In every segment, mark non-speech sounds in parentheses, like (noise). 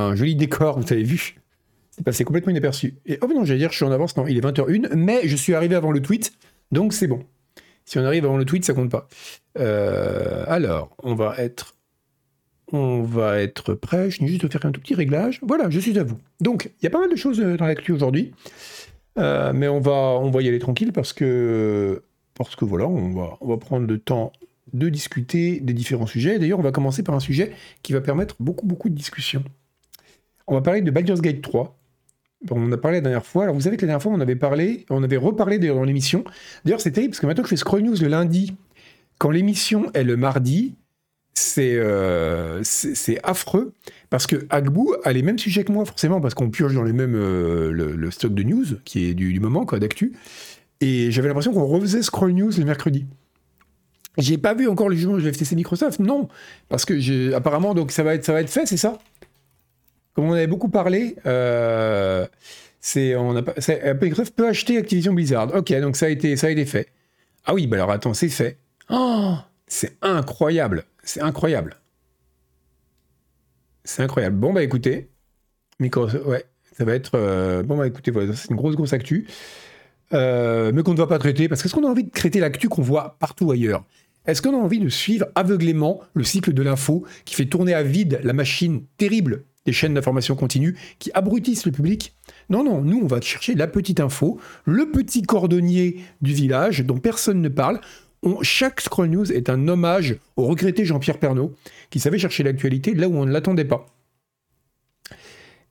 un joli décor, vous avez vu. C'est passé complètement inaperçu. Et oh non, j'allais dire, je suis en avance, non, il est 20h01, mais je suis arrivé avant le tweet, donc c'est bon. Si on arrive avant le tweet, ça compte pas. Euh, alors, on va être on va être prêt. Je vais juste faire un tout petit réglage. Voilà, je suis à vous. Donc, il y a pas mal de choses dans l'actu aujourd'hui. Euh, mais on va, on va y aller tranquille parce que, parce que voilà, on va, on va prendre le temps de discuter des différents sujets. D'ailleurs, on va commencer par un sujet qui va permettre beaucoup, beaucoup de discussions. On va parler de Baldur's Gate 3. On a parlé la dernière fois. Alors, vous savez que la dernière fois, on avait parlé, on avait reparlé d'ailleurs dans l'émission. D'ailleurs, c'est terrible parce que maintenant que je fais Scroll News le lundi, quand l'émission est le mardi, euh, c'est affreux parce que Agbou a les mêmes sujets que moi, forcément, parce qu'on pioche dans les mêmes euh, le, stock de news qui est du, moment, quoi, d'actu. Et j'avais l'impression qu'on refaisait Scroll News le mercredi. J'ai pas vu encore le jugement de FTC Microsoft, non, parce que apparemment donc ça va ça va être fait, c'est ça? Comme on avait beaucoup parlé, euh, c'est on a peut acheter Activision Blizzard. Ok, donc ça a été ça a été fait. Ah oui, bah alors attends, c'est fait. Oh, c'est incroyable. C'est incroyable. C'est incroyable. Bon, bah écoutez, Microsoft, ouais, ça va être. Euh, bon, bah écoutez, voilà, c'est une grosse, grosse actu. Euh, mais qu'on ne va pas traiter, parce qu'est-ce qu'on a envie de traiter l'actu qu'on voit partout ailleurs? Est-ce qu'on a envie de suivre aveuglément le cycle de l'info qui fait tourner à vide la machine terrible des chaînes d'information continue qui abrutissent le public Non, non, nous on va chercher la petite info, le petit cordonnier du village dont personne ne parle, chaque Scroll News est un hommage au regretté Jean-Pierre Pernaud, qui savait chercher l'actualité là où on ne l'attendait pas.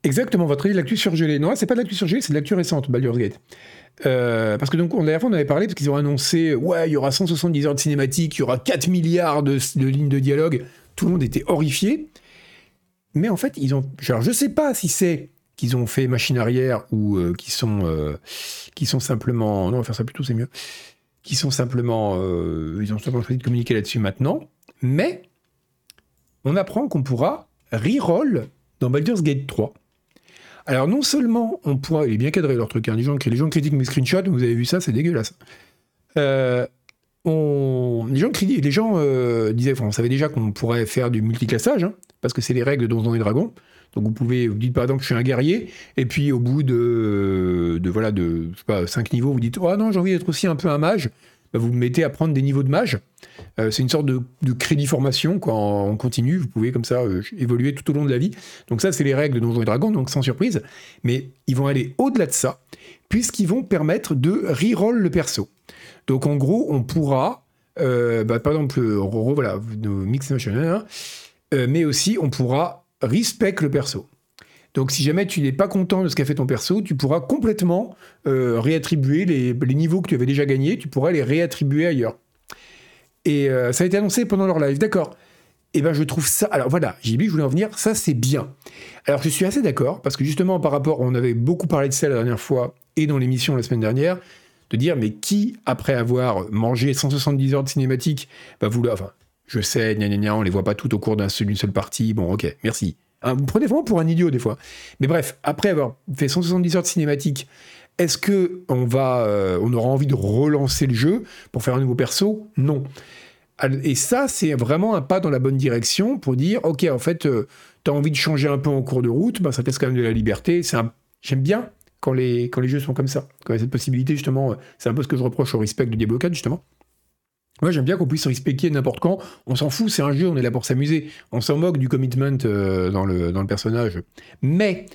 Exactement, votre avis l'actu surgelée. Non, c'est pas de l'actu surgelée, c'est de l'actu récente, Baldur's Gate. Euh, parce que donc, la dernière fois, on avait parlé parce qu'ils ont annoncé, ouais, il y aura 170 heures de cinématique, il y aura 4 milliards de, lignes de dialogue. Tout le monde était horrifié. Mais en fait, ils ont. Alors, je sais pas si c'est qu'ils ont fait machine arrière ou euh, qui sont, euh, sont simplement. Non, on va faire ça plutôt, c'est mieux qui sont simplement, euh, ils ont simplement choisi de communiquer là-dessus maintenant, mais on apprend qu'on pourra reroll dans Baldur's Gate 3. Alors non seulement on pourra, il est bien cadré leur truc, hein, les, gens, les gens critiquent mes screenshots, vous avez vu ça, c'est dégueulasse. On, les gens, les gens euh, disaient, on savait déjà qu'on pourrait faire du multiclassage, hein, parce que c'est les règles de Donjons et Dragons. Donc vous pouvez, vous dites par exemple, je suis un guerrier, et puis au bout de, de voilà, de, 5 niveaux, vous dites, oh non, j'ai envie d'être aussi un peu un mage. Bah, vous vous mettez à prendre des niveaux de mage. Euh, c'est une sorte de, crédit formation, quoi, en, continu. Vous pouvez comme ça euh, évoluer tout au long de la vie. Donc ça, c'est les règles de Donjons et Dragons, donc sans surprise. Mais ils vont aller au-delà de ça, puisqu'ils vont permettre de reroll le perso. Donc en gros, on pourra, euh, bah, par exemple, voilà, mix hein, mais aussi on pourra respect le perso. Donc si jamais tu n'es pas content de ce qu'a fait ton perso, tu pourras complètement euh, réattribuer les, niveaux que tu avais déjà gagnés, tu pourras les réattribuer ailleurs. Et euh, ça a été annoncé pendant leur live, d'accord. Eh ben je trouve ça. Alors voilà, dit je voulais en venir, ça c'est bien. Alors je suis assez d'accord, parce que justement par rapport, on avait beaucoup parlé de ça la dernière fois et dans l'émission la semaine dernière, de dire mais qui, après avoir mangé 170 heures de cinématique, va vouloir. Enfin, je sais, gna gna gna, on les voit pas toutes au cours d'une seul, seule partie. Bon, ok, merci. Hein, vous prenez vraiment pour un idiot des fois. Mais bref, après avoir fait 170 heures de cinématique, est-ce que on va, euh, on aura envie de relancer le jeu pour faire un nouveau perso? Non. Et ça, c'est vraiment un pas dans la bonne direction pour dire, ok, en fait, euh, tu as envie de changer un peu en cours de route, bah, ça laisse quand même de la liberté. Un... J'aime bien quand les, jeux sont comme ça, quand il y a cette possibilité, justement. Euh, c'est un peu ce que je reproche au respect de Diablo 4, justement. Moi, j'aime bien qu'on puisse respecter n'importe quand. On s'en fout, c'est un jeu, on est là pour s'amuser. On s'en moque du commitment euh, dans, le, personnage. Mais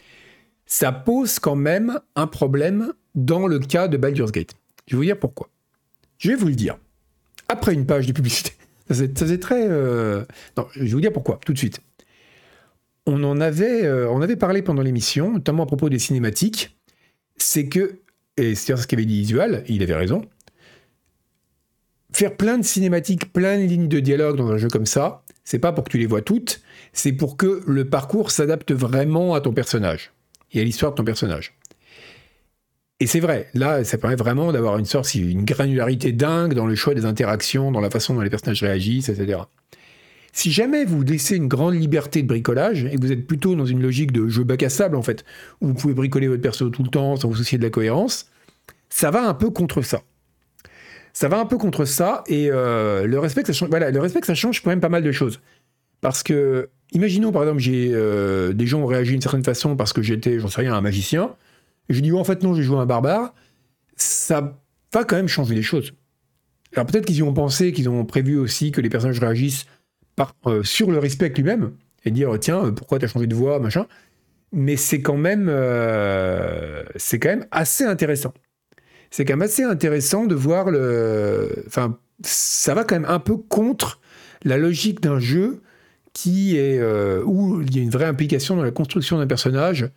ça pose quand même un problème dans le cas de Baldur's Gate. Je vais vous dire pourquoi. Je vais vous le dire. Après une page de publicité. (laughs) Ça c'est très... Euh, non, je vais vous dire pourquoi, tout de suite. On en avait parlé pendant l'émission, notamment à propos des cinématiques. C'est que, et c'est ce qu'avait dit Isual, il avait raison, faire plein de cinématiques, plein de lignes de dialogue dans un jeu comme ça, c'est pas pour que tu les vois toutes, c'est pour que le parcours s'adapte vraiment à ton personnage et à l'histoire de ton personnage. Et c'est vrai, là, ça permet vraiment d'avoir une sorte, une granularité dingue dans le choix des interactions, dans la façon dont les personnages réagissent, etc. Si jamais vous laissez une grande liberté de bricolage et que vous êtes plutôt dans une logique de jeu bac à sable, en fait, où vous pouvez bricoler votre perso tout le temps sans vous soucier de la cohérence, ça va un peu contre ça ça va un peu contre ça. Et euh, le, respect ça change, voilà, le respect ça change quand même pas mal de choses. Parce que imaginons par exemple, j'ai des gens ont réagi d'une certaine façon parce que j'étais, j'en sais rien, un magicien. Et je dis, oh, en fait, non, j'ai joué un barbare. Ça va quand même changer les choses. Alors peut-être qu'ils y ont pensé, qu'ils ont prévu aussi que les personnages réagissent par, sur le respect lui-même et dire tiens pourquoi t'as changé de voix machin mais c'est quand même c'est quand même assez intéressant c'est quand même assez intéressant de voir le. Enfin, ça va quand même un peu contre la logique d'un jeu qui est euh, où il y a une vraie implication dans la construction d'un personnage,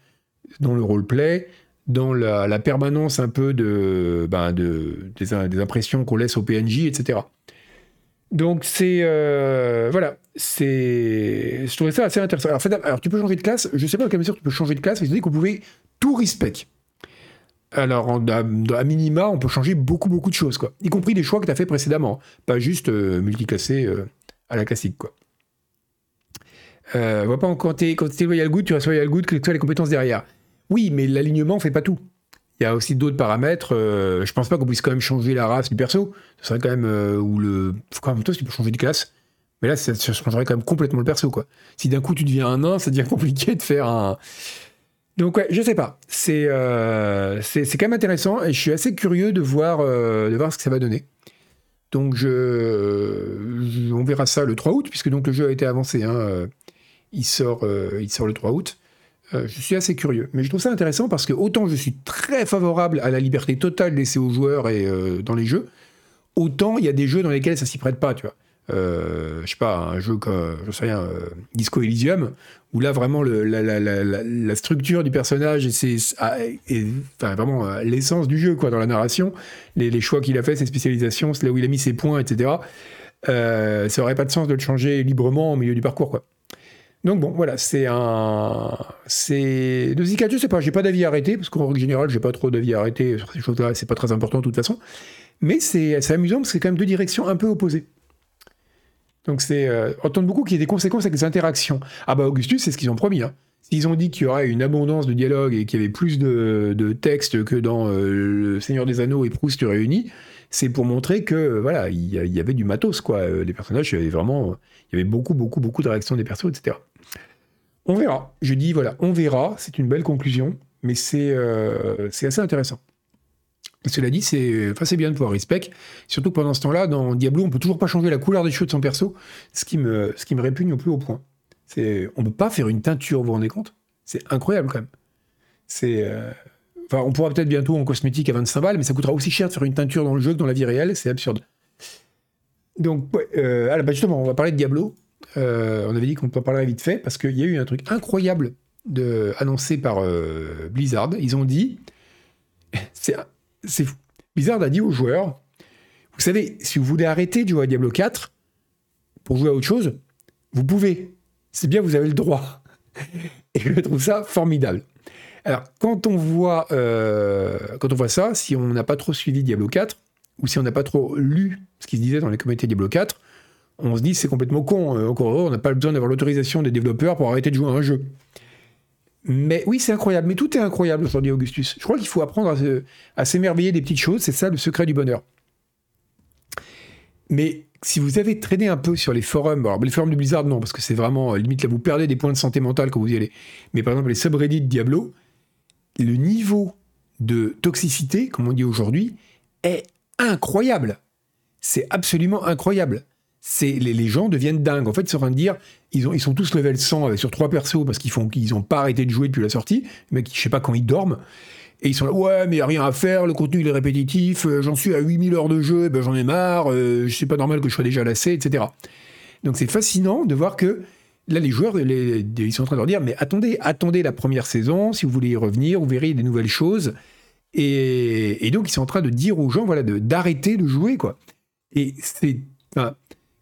dans le roleplay, dans la, permanence un peu de, ben de des, impressions qu'on laisse au PNJ, etc. Donc c'est euh, voilà, c'est je trouvais ça assez intéressant. Alors, alors, tu peux changer de classe. Je sais pas dans quelle mesure tu peux changer de classe, mais je dis qu'on pouvait tout respect. Alors, à, minima, on peut changer beaucoup, beaucoup de choses, quoi. Y compris des choix que tu as fait précédemment. Pas juste euh, multiclassé euh, à la classique, quoi. Euh, pas quand tu es loyal good, tu restes loyal good, que tu as les compétences derrière. Oui, mais l'alignement fait pas tout. Il y a aussi d'autres paramètres. Euh, je pense pas qu'on puisse quand même changer la race du perso. Ce serait quand même. ou le. Toi, tu peux changer de classe. Mais là, ça, changerait quand même complètement le perso, quoi. Si d'un coup tu deviens un nain, ça devient (laughs) compliqué de faire un donc ouais, je sais pas. Euh, c'est quand même intéressant et je suis assez curieux de voir euh, de voir ce que ça va donner. Donc je, on verra ça le 3 août puisque donc le jeu a été avancé. Hein, euh, il sort il sort le 3 août. Je suis assez curieux, mais je trouve ça intéressant parce que autant je suis très favorable à la liberté totale laissée aux joueurs et dans les jeux, autant il y a des jeux dans lesquels ça s'y prête pas, tu vois. Euh, je sais pas, un jeu comme, je sais rien, euh, Disco Elysium, où là vraiment la, structure du personnage et, c'est vraiment euh, l'essence du jeu quoi dans la narration, les, choix qu'il a fait, ses spécialisations, là où il a mis ses points, etc. ça aurait pas de sens de le changer librement au milieu du parcours quoi. Donc bon, voilà, c'est un, c'est de Zika, je sais pas, j'ai pas d'avis arrêté parce qu'en règle générale, j'ai pas trop d'avis arrêté sur ces choses-là, c'est pas très important de toute façon. Mais c'est amusant parce que c'est quand même deux directions un peu opposées. Donc c'est euh, entendre beaucoup qu'il y ait des conséquences avec les interactions. Ah bah Augustus, c'est ce qu'ils ont promis. Hein. S'ils ont dit qu'il y aurait une abondance de dialogue et qu'il y avait plus de, de textes que dans euh, Le Seigneur des Anneaux et Proust réunis, c'est pour montrer que voilà, il y, avait du matos quoi. Euh, les personnages, il y avait vraiment, il y avait beaucoup, beaucoup, beaucoup de réactions des persos, etc. On verra. Je dis voilà, on verra. C'est une belle conclusion, mais c'est c'est assez intéressant. Cela dit, c'est bien de pouvoir respect, surtout pendant ce temps-là, dans Diablo, on peut toujours pas changer la couleur des cheveux de son perso, ce qui me, répugne au plus haut point. On peut pas faire une teinture, vous vous rendez compte? C'est incroyable quand même. Euh, enfin, on pourra peut-être bientôt en cosmétique à 25 balles, mais ça coûtera aussi cher de faire une teinture dans le jeu que dans la vie réelle, c'est absurde. Donc, euh, ah, bah, justement, on va parler de Diablo. Euh, on avait dit qu'on peut parler vite fait parce qu'il y a eu un truc incroyable de, annoncé par Blizzard. Ils ont dit, (laughs) c'est c'est bizarre a dit aux joueurs, vous savez, si vous voulez arrêter de jouer à Diablo 4 pour jouer à autre chose, vous pouvez. C'est bien, vous avez le droit. (laughs) Et je trouve ça formidable. Alors, quand on voit, euh, quand on voit ça, si on n'a pas trop suivi Diablo 4, ou si on n'a pas trop lu ce qui se disait dans les communautés Diablo 4, on se dit c'est complètement con. Euh, encore heureux, on n'a pas besoin d'avoir l'autorisation des développeurs pour arrêter de jouer à un jeu. Mais oui, c'est incroyable. Mais tout est incroyable aujourd'hui, Augustus. Je crois qu'il faut apprendre à, s'émerveiller des petites choses. C'est ça le secret du bonheur. Mais si vous avez traîné un peu sur les forums, alors les forums de Blizzard, non, parce que c'est vraiment, limite, là, vous perdez des points de santé mentale quand vous y allez. Mais par exemple, les subreddits de Diablo, le niveau de toxicité, comme on dit aujourd'hui, est incroyable. C'est absolument incroyable c'est les, gens deviennent dingues. En fait, ils sont en train de dire, ils, ont, ils sont tous level 100 sur trois persos parce qu'ils font qu'ils n'ont pas arrêté de jouer depuis la sortie. Mais je sais pas quand ils dorment. Et ils sont là, ouais, mais il n'y a rien à faire, le contenu il est répétitif, euh, j'en suis à 8000 heures de jeu, ben, j'en ai marre, euh, sais pas normal que je sois déjà lassé, etc. Donc c'est fascinant de voir que là, les joueurs, ils sont en train de leur dire, mais attendez, attendez la première saison, si vous voulez y revenir, vous verrez des nouvelles choses. Et, donc ils sont en train de dire aux gens, voilà, d'arrêter de, jouer, quoi. Et c'est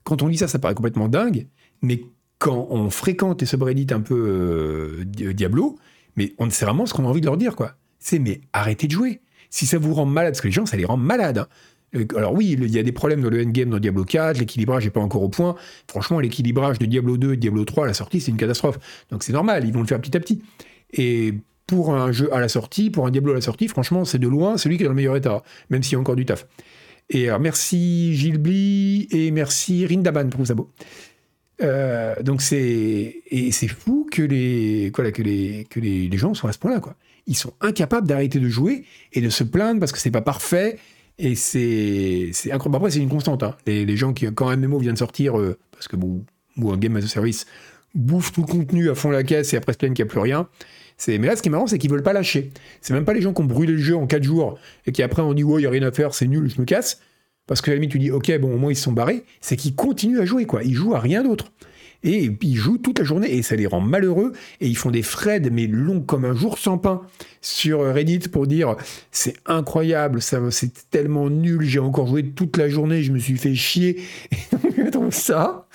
quand on lit ça, ça paraît complètement dingue, mais quand on fréquente les subreddits un peu euh, Diablo, mais on sait vraiment ce qu'on a envie de leur dire, quoi. C'est mais arrêtez de jouer. Si ça vous rend malade, parce que les gens, ça les rend malades. Hein. Euh, alors oui, il y a des problèmes dans le endgame dans Diablo 4, l'équilibrage n'est pas encore au point. Franchement, l'équilibrage de Diablo 2 et Diablo 3 à la sortie, c'est une catastrophe. Donc c'est normal, ils vont le faire petit à petit. Et pour un jeu à la sortie, pour un Diablo à la sortie, franchement, c'est de loin celui qui est dans le meilleur état, même s'il y a encore du taf. Et alors, merci Gilles Bly et merci Rindaban pour vos abos. Euh, donc c'est et c'est fou que les voilà que les que les, gens soient à ce point-là quoi. Ils sont incapables d'arrêter de jouer et de se plaindre parce que c'est pas parfait et c'est c'est incroyable. Après c'est une constante. Hein. Les, les, gens qui quand un MMO vient de sortir euh, parce que bon ou un game as a service bouffe tout le contenu à fond la caisse et après se plaignent qu'il n'y a plus rien. Mais là ce qui est marrant c'est qu'ils veulent pas lâcher. C'est même pas les gens qui ont brûlé le jeu en 4 jours et qui après ont dit ouais il y a rien à faire c'est nul je me casse parce que à la limite, tu dis, ok, bon, au moins ils sont barrés, c'est qu'ils continuent à jouer, quoi. Ils jouent à rien d'autre. Et ils jouent toute la journée et ça les rend malheureux. Et ils font des threads, mais longs comme un jour sans pain, sur Reddit pour dire c'est incroyable, ça, c'est tellement nul, j'ai encore joué toute la journée, je me suis fait chier. (laughs) Et je trouve ça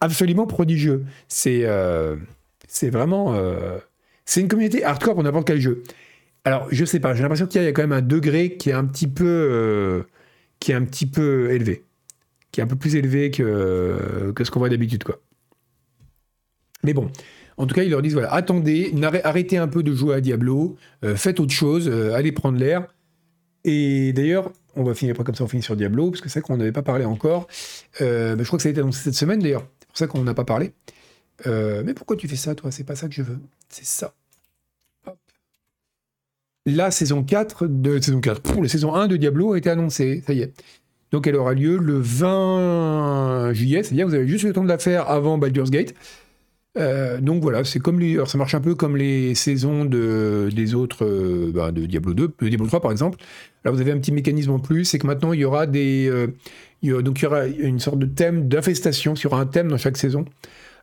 absolument prodigieux. C'est euh, c'est vraiment. Euh, c'est une communauté hardcore pour n'importe quel jeu. Alors, je sais pas, j'ai l'impression qu'il y a quand même un degré qui est un petit peu. Euh, qui est un petit peu élevé, qui est un peu plus élevé que, que ce qu'on voit d'habitude, quoi. Mais bon, en tout cas, ils leur disent voilà, attendez, arrêtez un peu de jouer à Diablo, euh, faites autre chose, euh, allez prendre l'air. Et d'ailleurs, on va finir pas comme ça, on finit sur Diablo, parce que c'est vrai qu'on n'avait pas parlé encore. Euh, je crois que ça a été annoncé cette semaine d'ailleurs, c'est pour ça qu'on n'a pas parlé. mais pourquoi tu fais ça, toi? C'est pas ça que je veux, c'est ça. La saison 4 de saison 4, pour la saison 1 de Diablo a été annoncée, ça y est. Donc elle aura lieu le 20 juillet, c'est-à-dire vous avez juste le temps de la faire avant Baldur's Gate. Euh, donc voilà, c'est comme les, ça marche un peu comme les saisons de, des autres, euh, bah, de Diablo 2, de Diablo 3 par exemple. Là, vous avez un petit mécanisme en plus, c'est que maintenant il y aura des, euh, donc il y aura une sorte de thème d'infestation, il y aura un thème dans chaque saison.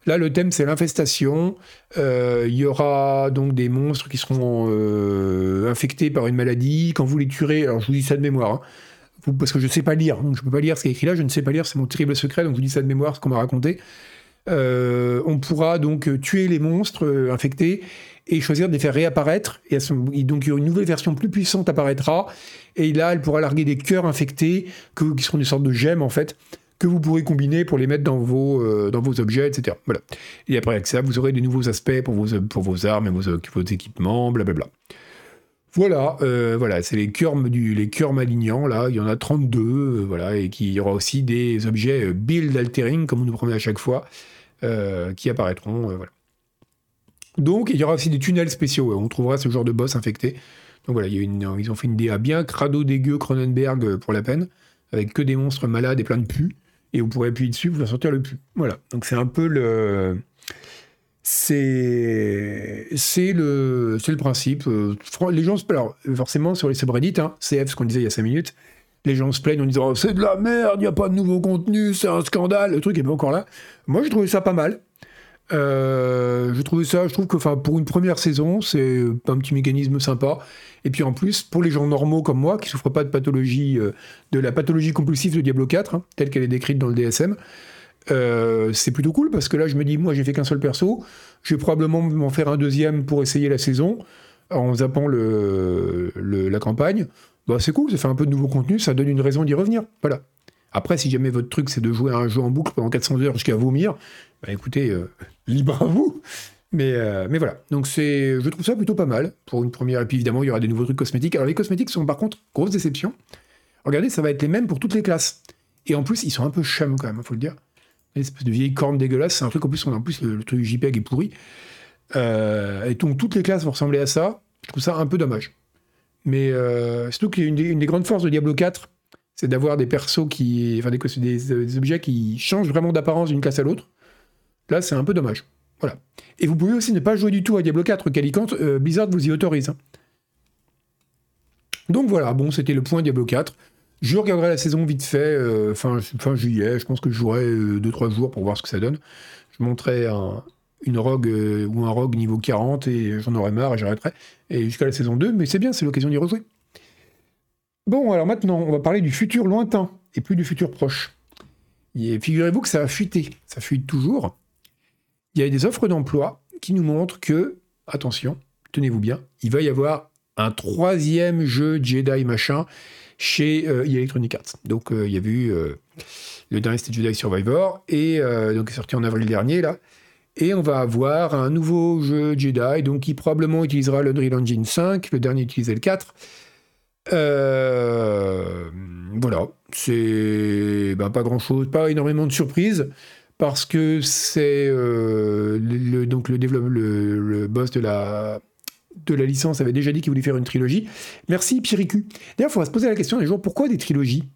Là, le thème, c'est l'infestation. Euh, il y aura donc des monstres qui seront euh, infectés par une maladie. Quand vous les tuerez, alors je vous dis ça de mémoire, hein, parce que je ne sais pas lire, donc je ne peux pas lire ce qui est écrit là, je ne sais pas lire, c'est mon terrible secret, donc je vous dis ça de mémoire, ce qu'on m'a raconté. Euh, on pourra donc tuer les monstres infectés et choisir de les faire réapparaître. Et, donc une nouvelle version plus puissante apparaîtra. Et là, elle pourra larguer des cœurs infectés qui seront des sortes de gemmes en fait que vous pourrez combiner pour les mettre dans vos, euh, dans vos objets, etc. Voilà. Et après, avec ça, vous aurez des nouveaux aspects pour vos, pour vos armes et vos, équipements, blablabla. Voilà, euh, voilà, c'est les cœurs, du, les malignants, là, il y en a 32, euh, voilà, et qu'il y aura aussi des objets build altering, comme on nous promet à chaque fois, qui apparaîtront, voilà. Donc, il y aura aussi des tunnels spéciaux, on trouvera ce genre de boss infecté. Donc voilà, ils ont fait une DA bien crado dégueu Cronenberg pour la peine, avec que des monstres malades et plein de pus et vous pourrez appuyer dessus, vous faire sortir le pu. Voilà. Donc c'est un peu le. C'est le le principe. Euh, les gens se alors forcément sur les subreddits, hein, CF ce qu'on disait il y a 5 minutes, les gens se plaignent en disant c'est de la merde, il n'y a pas de nouveau contenu, c'est un scandale, le truc est pas encore là. Moi j'ai trouvé ça pas mal. Euh, je trouvais ça, je trouve que pour une première saison, c'est un petit mécanisme sympa. Et puis en plus, pour les gens normaux comme moi, qui souffrent pas de pathologie, euh, de la pathologie compulsive de Diablo 4, hein, telle qu'elle est décrite dans le DSM, euh, c'est plutôt cool parce que là, je me dis, moi, j'ai fait qu'un seul perso, je vais probablement m'en faire un deuxième pour essayer la saison en zappant le, la campagne. Bah, c'est cool, ça fait un peu de nouveau contenu, ça donne une raison d'y revenir. Voilà. Après, si jamais votre truc c'est de jouer à un jeu en boucle pendant 400 heures jusqu'à vomir, bah écoutez, euh, (laughs) libre à vous. Mais, euh, mais voilà, donc c'est, je trouve ça plutôt pas mal pour une première. Et puis évidemment, il y aura des nouveaux trucs cosmétiques. Alors les cosmétiques sont par contre grosse déception. Regardez, ça va être les mêmes pour toutes les classes. Et en plus, ils sont un peu chum quand même, faut le dire. Une espèce de vieille corne dégueulasse. C'est un truc en plus, on en plus le, truc JPEG est pourri. Euh, et donc toutes les classes vont ressembler à ça. Je trouve ça un peu dommage. Mais surtout qu'il y a une des, une des grandes forces de Diablo 4, c'est d'avoir des persos qui. Enfin, des, objets qui changent vraiment d'apparence d'une classe à l'autre. Là, c'est un peu dommage. Voilà. Et vous pouvez aussi ne pas jouer du tout à Diablo 4, Calicante, euh, Blizzard vous y autorise. Hein. Donc voilà, bon, c'était le point Diablo 4. Je regarderai la saison vite fait, euh, fin, juillet. Je pense que je jouerai 2-3 euh, jours pour voir ce que ça donne. Je montrerai une rogue ou un rogue niveau 40 et j'en aurai marre et j'arrêterai. Et jusqu'à la saison 2, mais c'est bien, c'est l'occasion d'y rejouer. Bon, alors maintenant, on va parler du futur lointain et plus du futur proche. Figurez-vous que ça a fuité. Ça fuite toujours. Il y a des offres d'emploi qui nous montrent que, attention, tenez-vous bien, il va y avoir un troisième jeu Jedi machin chez euh, Electronic Arts. Donc euh, il y a eu euh, le dernier c'était Jedi Survivor et donc est sorti en avril dernier là. Et on va avoir un nouveau jeu Jedi donc qui probablement utilisera l'Unreal Engine 5, le dernier utilisait le 4. Euh, voilà, c'est ben, pas grand chose, pas énormément de surprises. Parce que c'est le, donc le, le, boss de la, de la licence avait déjà dit qu'il voulait faire une trilogie. Merci Piricu. D'ailleurs, il faudra se poser la question des jours, pourquoi des trilogies?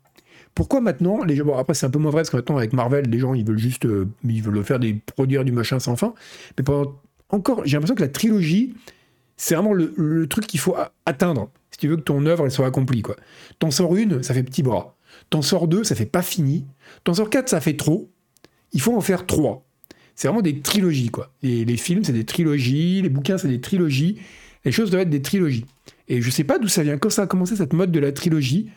Pourquoi maintenant les gens bon après c'est un peu moins vrai parce que maintenant avec Marvel les gens ils veulent juste ils veulent faire des produire du machin sans fin mais pendant encore j'ai l'impression que la trilogie c'est vraiment le, truc qu'il faut atteindre si tu veux que ton œuvre elle soit accomplie quoi. T'en sors une, ça fait petit bras. T'en sors deux, ça fait pas fini. T'en sors quatre, ça fait trop. Il faut en faire trois. C'est vraiment des trilogies quoi. Les films c'est des trilogies, les bouquins c'est des trilogies. Les choses doivent être des trilogies. Et je sais pas d'où ça vient. Quand ça a commencé cette mode de la trilogie,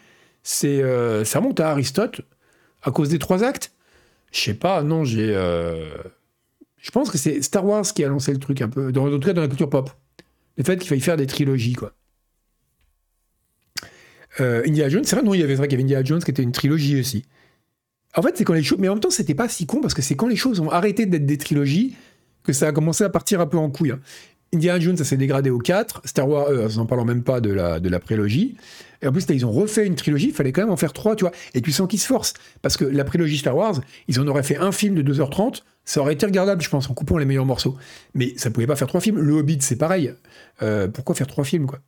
c'est euh, ça remonte à Aristote à cause des trois actes? Je sais pas. Non, j'ai. Euh, je pense que c'est Star Wars qui a lancé le truc un peu. Dans, en tout cas dans la culture pop le fait qu'il faille faire des trilogies, quoi. Euh, Indiana Jones, c'est vrai, non, il y avait vrai qu'il y avait Indiana Jones qui était une trilogie aussi. En fait, c'est quand les choses. Mais en même temps, c'était pas si con parce que c'est quand les choses ont arrêté d'être des trilogies que ça a commencé à partir un peu en couille. Hein. Indiana Jones, ça s'est dégradé au 4. Star Wars, euh, n'en parlant même pas de la, de la prélogie. Et en plus, là, ils ont refait une trilogie, il fallait quand même en faire trois, tu vois. Et tu sens qu'ils se forcent. Parce que la prélogie Star Wars, ils en auraient fait un film de 2h30, ça aurait été regardable, je pense, en coupant les meilleurs morceaux. Mais ça pouvait pas faire trois films. Le Hobbit, c'est pareil. Euh, pourquoi faire trois films, quoi?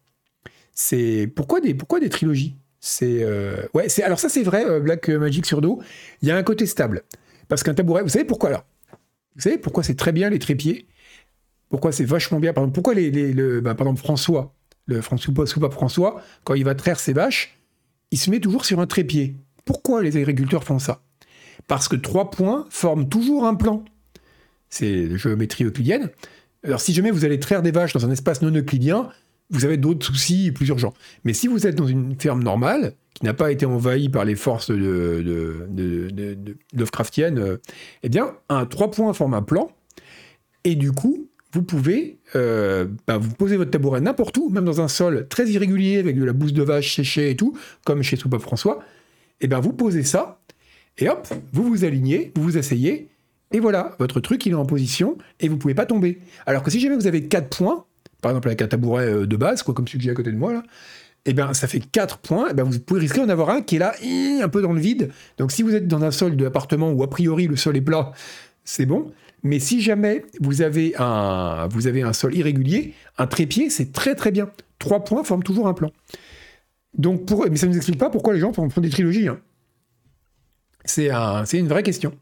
C'est pourquoi des pourquoi des trilogies? C'est euh, c'est alors ça c'est vrai. Euh, Black Magic sur dos, il y a un côté stable parce qu'un tabouret. Vous savez pourquoi alors? Vous savez pourquoi c'est très bien les trépieds? Pourquoi c'est vachement bien? Par exemple, pourquoi les, le, bah, François, le François pas François, quand il va traire ses vaches, il se met toujours sur un trépied? Pourquoi les agriculteurs font ça? Parce que trois points forment toujours un plan. C'est la géométrie euclidienne. Alors si jamais vous allez traire des vaches dans un espace non euclidien, vous avez d'autres soucis plus urgents. Mais si vous êtes dans une ferme normale, qui n'a pas été envahie par les forces de, de, Lovecraftiennes, euh, eh bien, un trois points forme un plan, et du coup, vous pouvez euh, bah, vous poser votre tabouret n'importe où, même dans un sol très irrégulier avec de la bouse de vache séchée et tout, comme chez Soupape François, eh bien vous posez ça, et hop, vous vous alignez, vous vous asseyez, et voilà, votre truc, il est en position et vous pouvez pas tomber. Alors que si jamais vous avez 4 points, par exemple avec un tabouret euh, de base, comme celui que j'ai à côté de moi là, et eh bien ça fait 4 points, et bien vous pouvez risquer d'en avoir un qui est là, un peu dans le vide. Donc si vous êtes dans un sol d'appartement où a priori le sol est plat, c'est bon. Mais si jamais vous avez un, sol irrégulier, un trépied, c'est très très bien. 3 points forment toujours un plan. Mais ça ne nous explique pas pourquoi les gens font, des trilogies. Hein. C'est un, une vraie question.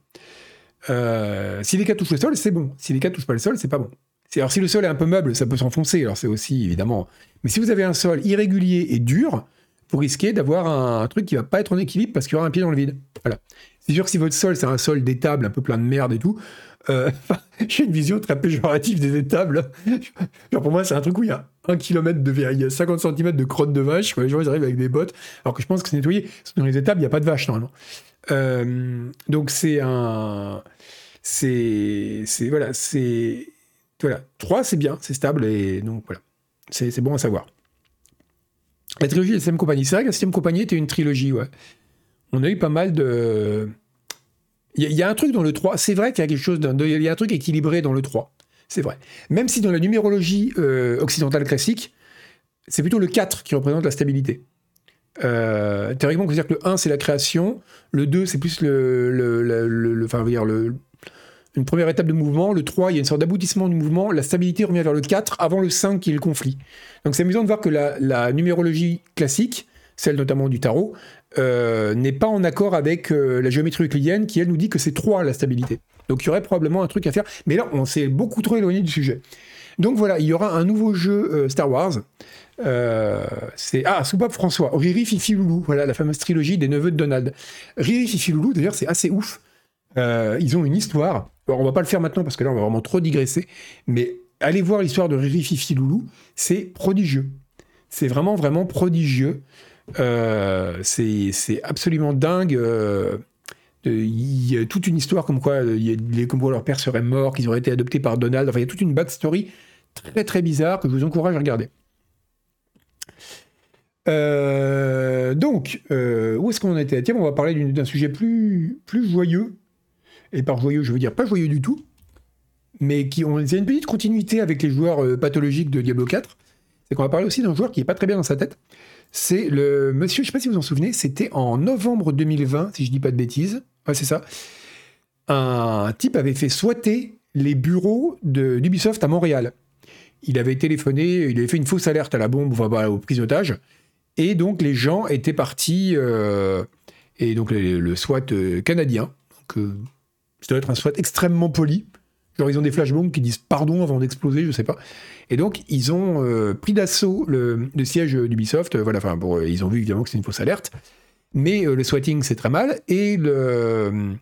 Euh, si les cas touchent le sol, c'est bon. Si les cas touchent pas le sol, c'est pas bon. Alors si le sol est un peu meuble, ça peut s'enfoncer, alors c'est aussi évidemment. Mais si vous avez un sol irrégulier et dur, vous risquez d'avoir un, truc qui va pas être en équilibre parce qu'il y aura un pied dans le vide. Voilà. C'est sûr que si votre sol c'est un sol d'étable un peu plein de merde et tout, euh, (laughs) j'ai une vision très péjorative des étables. (laughs) Pour moi c'est un truc où il y a un kilomètre de il y a 50 cm de crotte de vache, les gens arrivent avec des bottes, alors que je pense que c'est nettoyé. Dans les étables il n'y a pas de vache normalement. Euh, donc c'est un c'est voilà, c'est voilà, 3 c'est bien, c'est stable et donc voilà. C'est bon à savoir. La trilogie de la 7 compagnie, c'est vrai que la 7 compagnie était une trilogie, ouais. On a eu pas mal de il y, a un truc dans le 3, c'est vrai qu'il y a quelque chose il y a un truc équilibré dans le 3. C'est vrai. Même si dans la numérologie euh, occidentale classique, c'est plutôt le 4 qui représente la stabilité. Euh, théoriquement, on peut dire que le 1, c'est la création, le 2, c'est plus le, le, le, le enfin, dire le, une première étape de mouvement. Le 3, il y a une sorte d'aboutissement du mouvement. La stabilité revient vers le 4 avant le 5 qui est le conflit. Donc c'est amusant de voir que la, numérologie classique, celle notamment du tarot, euh, n'est pas en accord avec euh, la géométrie euclidienne qui, elle, nous dit que c'est 3 la stabilité. Donc il y aurait probablement un truc à faire. Mais là, on s'est beaucoup trop éloigné du sujet. Donc voilà, il y aura un nouveau jeu euh, Star Wars. c'est ah Soupape François, Riri Fifi Loulou, voilà la fameuse trilogie des neveux de Donald. Riri Fifi Loulou, d'ailleurs, c'est assez ouf. Ils ont une histoire alors, on va pas le faire maintenant parce que là, on va vraiment trop digresser. Mais allez voir l'histoire de Riri Fifi Loulou. C'est prodigieux. C'est vraiment, vraiment prodigieux. Euh, c'est absolument dingue. Euh, il y a toute une histoire comme quoi, a, comme leur père serait mort, qu'ils auraient été adoptés par Donald. Enfin, il y a toute une backstory très très bizarre que je vous encourage à regarder. Euh, donc, où est-ce qu'on était? Tiens, on va parler d'un sujet plus, plus joyeux, et par joyeux, je veux dire pas joyeux du tout, mais qui ont une petite continuité avec les joueurs euh, pathologiques de Diablo 4. C'est qu'on va parler aussi d'un joueur qui est pas très bien dans sa tête. C'est le monsieur, je sais pas si vous en souvenez, c'était en novembre 2020, si je dis pas de bêtises. Ouais, c'est ça. un type avait fait swatter les bureaux d'Ubisoft à Montréal. Il avait téléphoné, il avait fait une fausse alerte à la bombe, enfin, bah, aux prises et donc les gens étaient partis, euh, et donc le, SWAT euh, canadien, donc, ça doit être un SWAT extrêmement poli, genre ils ont des flashbombs qui disent pardon avant d'exploser, je sais pas, et donc ils ont pris d'assaut le, siège d'Ubisoft, voilà, enfin ils ont vu évidemment que c'est une fausse alerte, mais le swatting c'est très mal, et, le,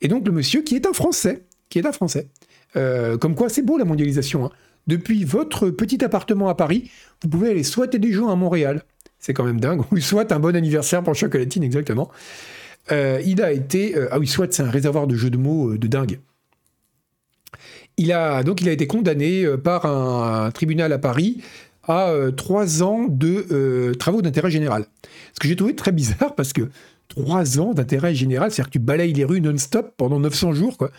et donc le monsieur qui est un Français, qui est un Français, comme quoi c'est beau la mondialisation, hein. Depuis votre petit appartement à Paris, vous pouvez aller souhaiter des gens à Montréal. C'est quand même dingue. Ou soit un bon anniversaire pour Chocolatine, exactement. Euh, il a été. Euh, ah oui, soit c'est un réservoir de jeux de mots euh, de dingue. Il a, donc il a été condamné par un, tribunal à Paris à trois ans de travaux d'intérêt général. Ce que j'ai trouvé très bizarre parce que trois ans d'intérêt général, c'est-à-dire que tu balayes les rues non-stop pendant 900 jours, quoi.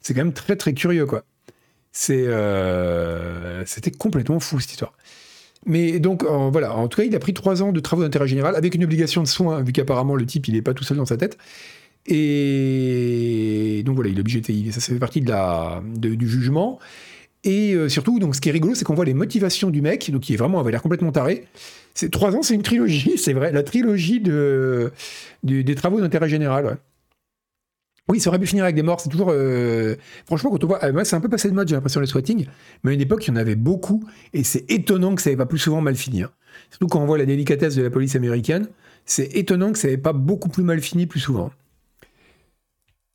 C'est quand même très très curieux, quoi. C'est, c'était complètement fou cette histoire. Mais donc, voilà, en tout cas, il a pris trois ans de travaux d'intérêt général avec une obligation de soins, vu qu'apparemment le type, il n'est pas tout seul dans sa tête. Et donc voilà, il est obligé, de, ça, ça fait partie du jugement. Et euh, surtout, donc, ce qui est rigolo, c'est qu'on voit les motivations du mec, donc qui est vraiment, avait l'air complètement taré. Trois ans, c'est une trilogie, (laughs) c'est vrai, la trilogie de, des travaux d'intérêt général. Oui, ça aurait pu finir avec des morts. C'est toujours. Euh, franchement, quand on voit. Euh, c'est un peu passé de mode, j'ai l'impression, le swatting. Mais à une époque, il y en avait beaucoup. Et c'est étonnant que ça n'ait pas plus souvent mal fini. Hein. Surtout quand on voit la délicatesse de la police américaine. C'est étonnant que ça n'ait pas beaucoup plus mal fini plus souvent.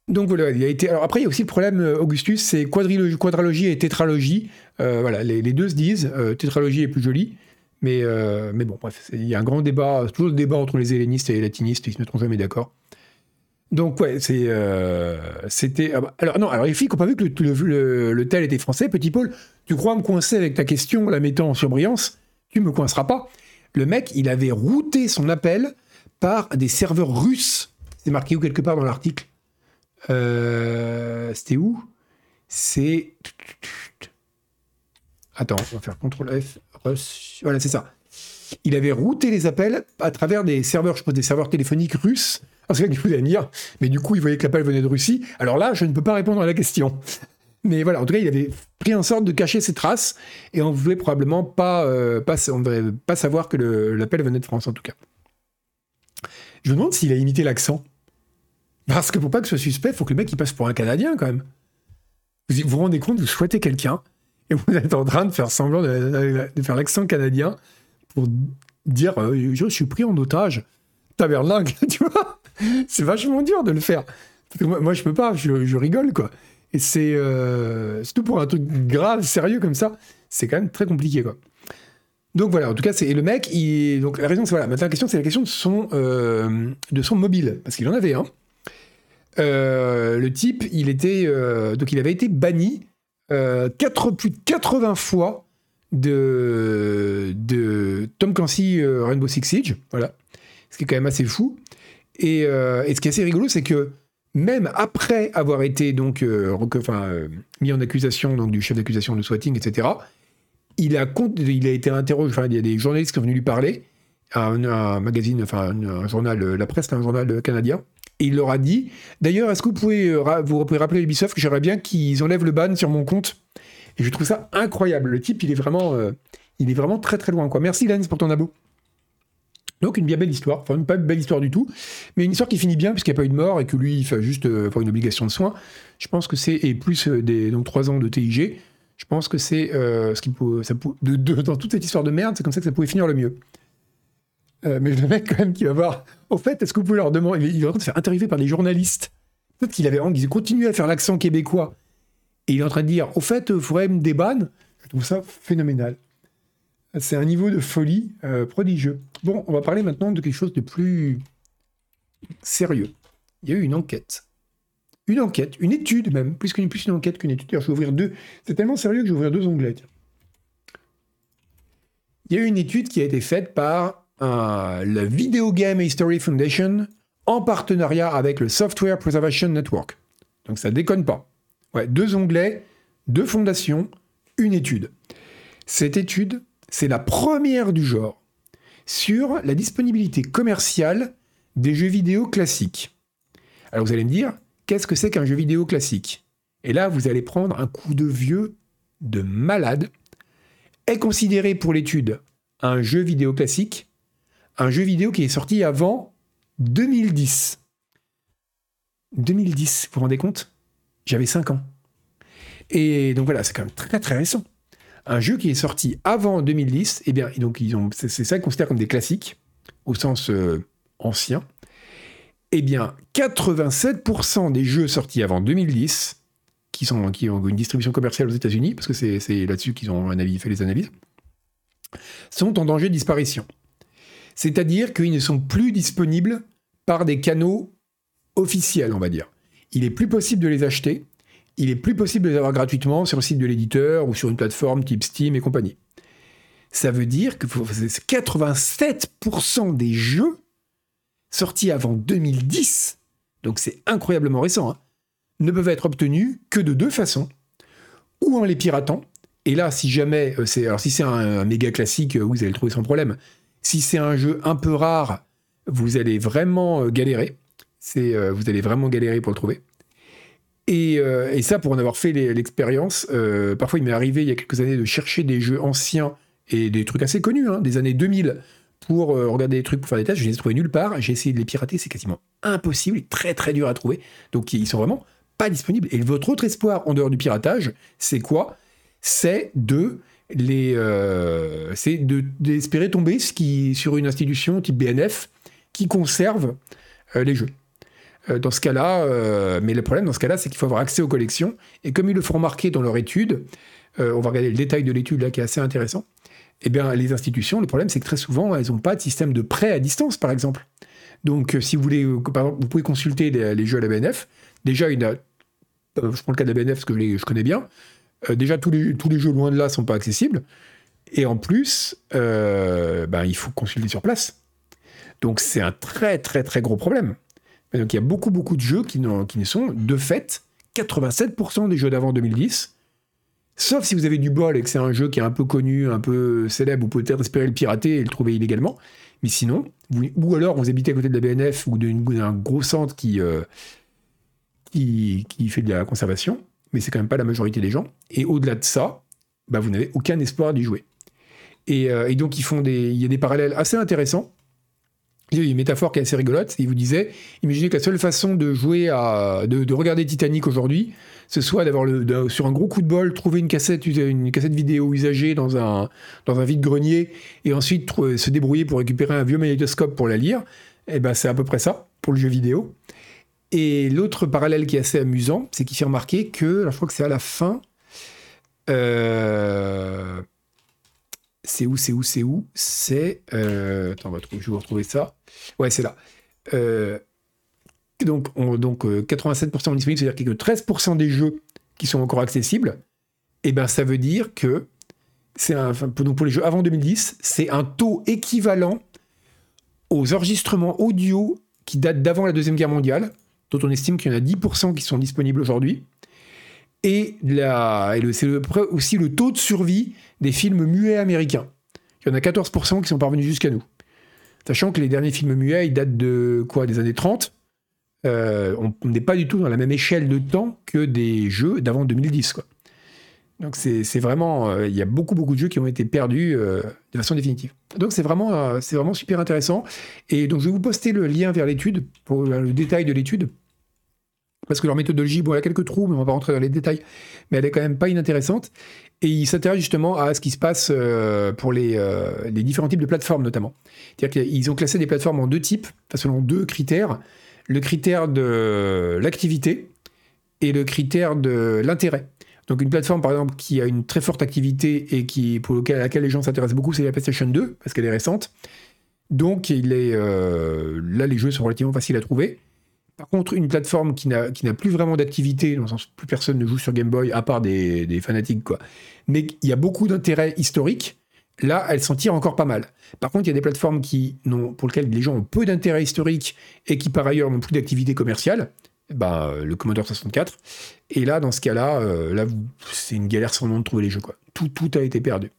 Donc voilà, il a été. Alors après, il y a aussi le problème, euh, Augustus, c'est quadralogie et tétralogie. voilà, les, deux se disent. tétralogie est plus jolie. Mais, mais bon, bref, il y a un grand débat, toujours le débat entre les hellénistes et les latinistes, ils se mettront jamais d'accord. Donc ouais, c'est euh, c'était ah bah, alors non alors les filles qui n'ont pas vu que le, le, tel était français, petit Paul, tu crois me coincer avec ta question, la mettant en surbrillance, tu me coinceras pas. Le mec, il avait routé son appel par des serveurs russes. C'est marqué où quelque part dans l'article? Euh, c'était où? C'est attends, on va faire CTRL F. Voilà, c'est ça. Il avait routé les appels à travers des serveurs, je pense des serveurs téléphoniques russes parce que vous allez me dire, mais du coup, il voyait que l'appel venait de Russie. Alors là, je ne peux pas répondre à la question. Mais voilà, en tout cas, il avait pris en sorte de cacher ses traces et on ne voulait probablement pas, euh, pas, on pas savoir que l'appel venait de France, en tout cas. Je me demande s'il a imité l'accent. Parce que pour pas que ce soit suspect, il faut que le mec il passe pour un Canadien quand même. Vous vous rendez compte, vous souhaitez quelqu'un et vous êtes en train de faire semblant de, faire l'accent canadien pour dire euh, je suis pris en otage. Taberlingue, (laughs) tu vois (laughs) c'est vachement dur de le faire. moi, je peux pas, je, rigole, quoi. Et c'est euh, tout pour un truc grave, sérieux comme ça. C'est quand même très compliqué, quoi. Donc voilà, en tout cas, c'est le mec. Donc la raison, c'est voilà. Maintenant, la question, c'est la question de son euh, de son mobile, parce qu'il en avait un. Euh, le type, il était donc il avait été banni 4, plus de 80 fois de, de Tom Clancy Rainbow Six Siege, voilà, ce qui est quand même assez fou. Euh, et, ce qui est assez rigolo, c'est que même après avoir été donc euh, euh, mis en accusation donc du chef d'accusation de swatting, etc., il a, il a été interrogé. Il y a des journalistes qui sont venus lui parler à un, magazine, enfin un, journal, la presse, un journal canadien. Et il leur a dit D'ailleurs, est-ce que vous pouvez vous pouvez rappeler Ubisoft que j'aimerais bien qu'ils enlèvent le ban sur mon compte? Et je trouve ça incroyable. Le type, il est vraiment, il est vraiment très très loin. Quoi. Merci Lens pour ton abo. Donc une bien belle histoire, enfin pas une belle histoire du tout, mais une histoire qui finit bien puisqu'il n'y a pas eu de mort et que lui il fait juste euh, une obligation de soins. Je pense que c'est et plus euh, des donc trois ans de TIG. Je pense que c'est euh, ce qui peut, ça de, dans toute cette histoire de merde, c'est comme ça que ça pouvait finir le mieux. mais le mec quand même qui va voir. Au fait, est-ce que vous pouvez leur demander Il est en train de faire interviewer par des journalistes. Peut-être qu'il avait envie, continuer à faire l'accent québécois. Et il est en train de dire, au fait, il faudrait me débanne. Je trouve ça phénoménal. C'est un niveau de folie euh, prodigieux. Bon, on va parler maintenant de quelque chose de plus sérieux. Il y a eu une enquête. Une enquête, une étude même, plus qu'une plus une enquête qu'une étude. Je vais ouvrir deux. C'est tellement sérieux que je vais ouvrir deux onglets. Il y a eu une étude qui a été faite par euh, la Video Game History Foundation en partenariat avec le Software Preservation Network. Donc ça déconne pas. Ouais, deux onglets, deux fondations, une étude. Cette étude c'est la première du genre sur la disponibilité commerciale des jeux vidéo classiques. Alors vous allez me dire, qu'est-ce que c'est qu'un jeu vidéo classique? Et là, vous allez prendre un coup de vieux de malade. Est considéré pour l'étude un jeu vidéo classique, un jeu vidéo qui est sorti avant 2010. 2010, vous vous rendez compte? J'avais 5 ans. Et donc voilà, c'est quand même très très récent. Un jeu qui est sorti avant 2010, eh bien, donc ils ont, c'est, ça qu'ils considèrent comme des classiques, au sens euh, ancien. Eh bien, 87% des jeux sortis avant 2010, qui, sont, qui ont une distribution commerciale aux États-Unis, parce que c'est, là-dessus qu'ils ont fait les analyses, sont en danger de disparition. C'est-à-dire qu'ils ne sont plus disponibles par des canaux officiels, on va dire. Il est plus possible de les acheter, il est plus possible de les avoir gratuitement sur le site de l'éditeur ou sur une plateforme type Steam et compagnie. Ça veut dire que 87% des jeux sortis avant 2010, donc c'est incroyablement récent, hein, ne peuvent être obtenus que de deux façons. Ou en les piratant, et là, si jamais euh, c'est. Un, méga classique, euh, vous allez le trouver sans problème. Si c'est un jeu un peu rare, vous allez vraiment euh, galérer. Vous allez vraiment galérer pour le trouver. Et, et ça, pour en avoir fait l'expérience, parfois il m'est arrivé il y a quelques années de chercher des jeux anciens et des trucs assez connus, hein, des années 2000, pour regarder des trucs, pour faire des tests. Je les ai trouvés nulle part. J'ai essayé de les pirater, c'est quasiment impossible, très très dur à trouver. Donc ils sont vraiment pas disponibles. Et votre autre espoir en dehors du piratage, c'est quoi? C'est de les, euh, c'est d'espérer tomber sur une institution type BNF qui conserve euh, les jeux. Euh, dans ce cas-là, mais le problème dans ce cas-là, c'est qu'il faut avoir accès aux collections. Et comme ils le font remarquer dans leur étude, on va regarder le détail de l'étude là qui est assez intéressant. Eh bien, les institutions, le problème, c'est que très souvent, elles n'ont pas de système de prêt à distance, par exemple. Donc, si vous voulez, vous pouvez consulter les, jeux à la BNF. Déjà, je prends le cas de la BNF parce que je, je connais bien. Euh, déjà, tous les, tous les jeux loin de là sont pas accessibles. Et en plus, euh, ben, il faut consulter sur place. Donc c'est un très très très gros problème. Donc il y a beaucoup beaucoup de jeux qui, ne sont de fait 87% des jeux d'avant 2010. Sauf si vous avez du bol et que c'est un jeu qui est un peu connu, un peu célèbre, vous pouvez peut-être espérer le pirater et le trouver illégalement. Mais sinon, ou alors vous habitez à côté de la BNF ou d'un gros centre qui, euh, qui, fait de la conservation, mais c'est quand même pas la majorité des gens. Et au-delà de ça, bah, vous n'avez aucun espoir d'y jouer. Euh, et, donc, font des, il y a des parallèles assez intéressants. Il y a une métaphore qui est assez rigolote. Il vous disait, imaginez que la seule façon de jouer à, de, regarder Titanic aujourd'hui, ce soit d'avoir sur un gros coup de bol, trouver une cassette, une cassette vidéo usagée dans un, dans un vide-grenier, et ensuite se débrouiller pour récupérer un vieux magnétoscope pour la lire. Et eh ben, c'est à peu près ça pour le jeu vidéo. Et l'autre parallèle qui est assez amusant, c'est qu'il fait remarquer que, je crois que c'est à la fin, euh, c'est où, c'est où, c'est où C'est. Euh, attends, je vais vous retrouver ça. Ouais, c'est là. Euh, donc, donc 87% disponibles, c'est-à-dire qu'il y a que 13% des jeux qui sont encore accessibles. Et eh ben, ça veut dire que c'est donc pour les jeux avant 2010, c'est un taux équivalent aux enregistrements audio qui datent d'avant la Deuxième Guerre mondiale, dont on estime qu'il y en a 10% qui sont disponibles aujourd'hui. Et, c'est aussi le taux de survie des films muets américains. Il y en a 14% qui sont parvenus jusqu'à nous. Sachant que les derniers films muets, ils datent de quoi Des années 30 euh, On n'est pas du tout dans la même échelle de temps que des jeux d'avant 2010. Quoi. Donc c'est vraiment, euh, il y a beaucoup beaucoup de jeux qui ont été perdus euh, de façon définitive. Donc c'est vraiment, vraiment super intéressant. Et donc je vais vous poster le lien vers l'étude pour le détail de l'étude parce que leur méthodologie, bon, a quelques trous, mais on va pas rentrer dans les détails, mais elle est quand même pas inintéressante. Et ils s'intéressent justement à ce qui se passe euh, pour les, euh, les, différents types de plateformes notamment. C'est-à-dire qu'ils ont classé des plateformes en deux types, selon deux critères. Le critère de l'activité et le critère de l'intérêt. Donc une plateforme par exemple qui a une très forte activité et qui, pour à laquelle les gens s'intéressent beaucoup, c'est la PlayStation 2, parce qu'elle est récente. Donc euh, là les jeux sont relativement faciles à trouver. Par contre, une plateforme qui n'a plus vraiment d'activité, dans le sens où plus personne ne joue sur Game Boy, à part des, fanatiques, quoi, mais il y a beaucoup d'intérêt historique, là, elle s'en tire encore pas mal. Par contre, il y a des plateformes qui pour lesquelles les gens ont peu d'intérêt historique et qui, par ailleurs, n'ont plus d'activité commerciale, bah, le Commodore 64. Et là, dans ce cas-là, euh, là, c'est une galère sans nom de trouver les jeux. Tout a été perdu.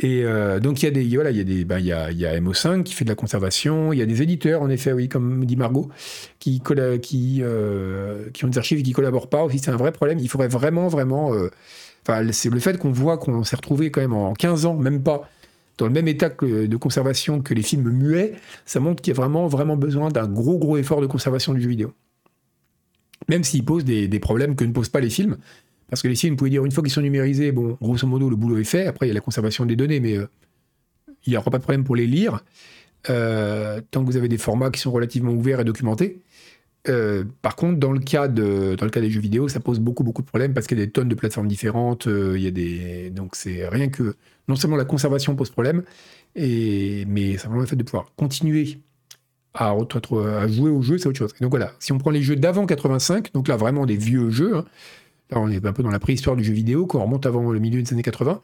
Et euh, donc il y a des voilà il y a des ben, il y a, il y a MO5 qui fait de la conservation, il y a des éditeurs en effet oui comme dit Margot qui euh, qui ont des archives et qui collaborent pas aussi c'est un vrai problème. Il faudrait vraiment vraiment euh, enfin c'est le fait qu'on voit qu'on s'est retrouvé quand même en 15 ans même pas dans le même état de conservation que les films muets, ça montre qu'il y a vraiment vraiment besoin d'un gros gros effort de conservation du jeu vidéo. Même s'il pose des, des problèmes que ne posent pas les films, parce que les signes, vous pouvez dire, une fois qu'ils sont numérisés, bon, grosso modo, le boulot est fait. Après, il y a la conservation des données, mais euh, il n'y aura pas de problème pour les lire. Euh, tant que vous avez des formats qui sont relativement ouverts et documentés. Euh, par contre, dans le, cas de, dans le cas des jeux vidéo, ça pose beaucoup, beaucoup de problèmes parce qu'il y a des tonnes de plateformes différentes. il y a des... Donc, c'est rien que. Non seulement la conservation pose problème, et... mais simplement le fait de pouvoir continuer à, à jouer au jeu, c'est autre chose. donc voilà, si on prend les jeux d'avant 85, donc là vraiment des vieux jeux, hein, là on est un peu dans la préhistoire du jeu vidéo, qu'on remonte avant le milieu des années 80,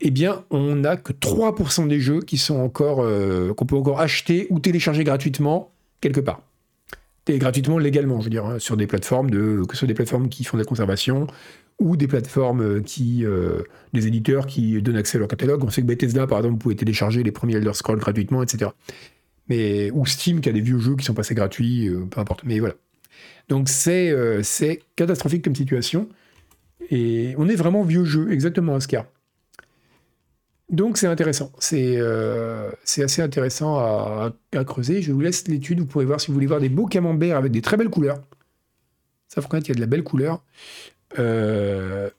eh bien, on n'a que 3% des jeux qui sont encore, euh, qu'on peut encore acheter ou télécharger gratuitement quelque part. Gratuitement, légalement, je veux dire, hein, sur des plateformes, que ce soit des plateformes qui font de la conservation ou des plateformes euh, qui, euh, des éditeurs qui donnent accès à leur catalogue. On sait que Bethesda, par exemple, vous pouvez télécharger les premiers Elder Scrolls gratuitement, etc. Mais, ou Steam qui a des vieux jeux qui sont passés gratuits, peu importe. Mais voilà. Donc euh, c'est catastrophique comme situation. Et on est vraiment vieux jeu, exactement, Oscar. Donc c'est intéressant. C'est euh, assez intéressant à, creuser. Je vous laisse l'étude. Vous pourrez voir si vous voulez voir des beaux camemberts avec des très belles couleurs. Ça faut connaître qu'il y a de la belle couleur. Euh,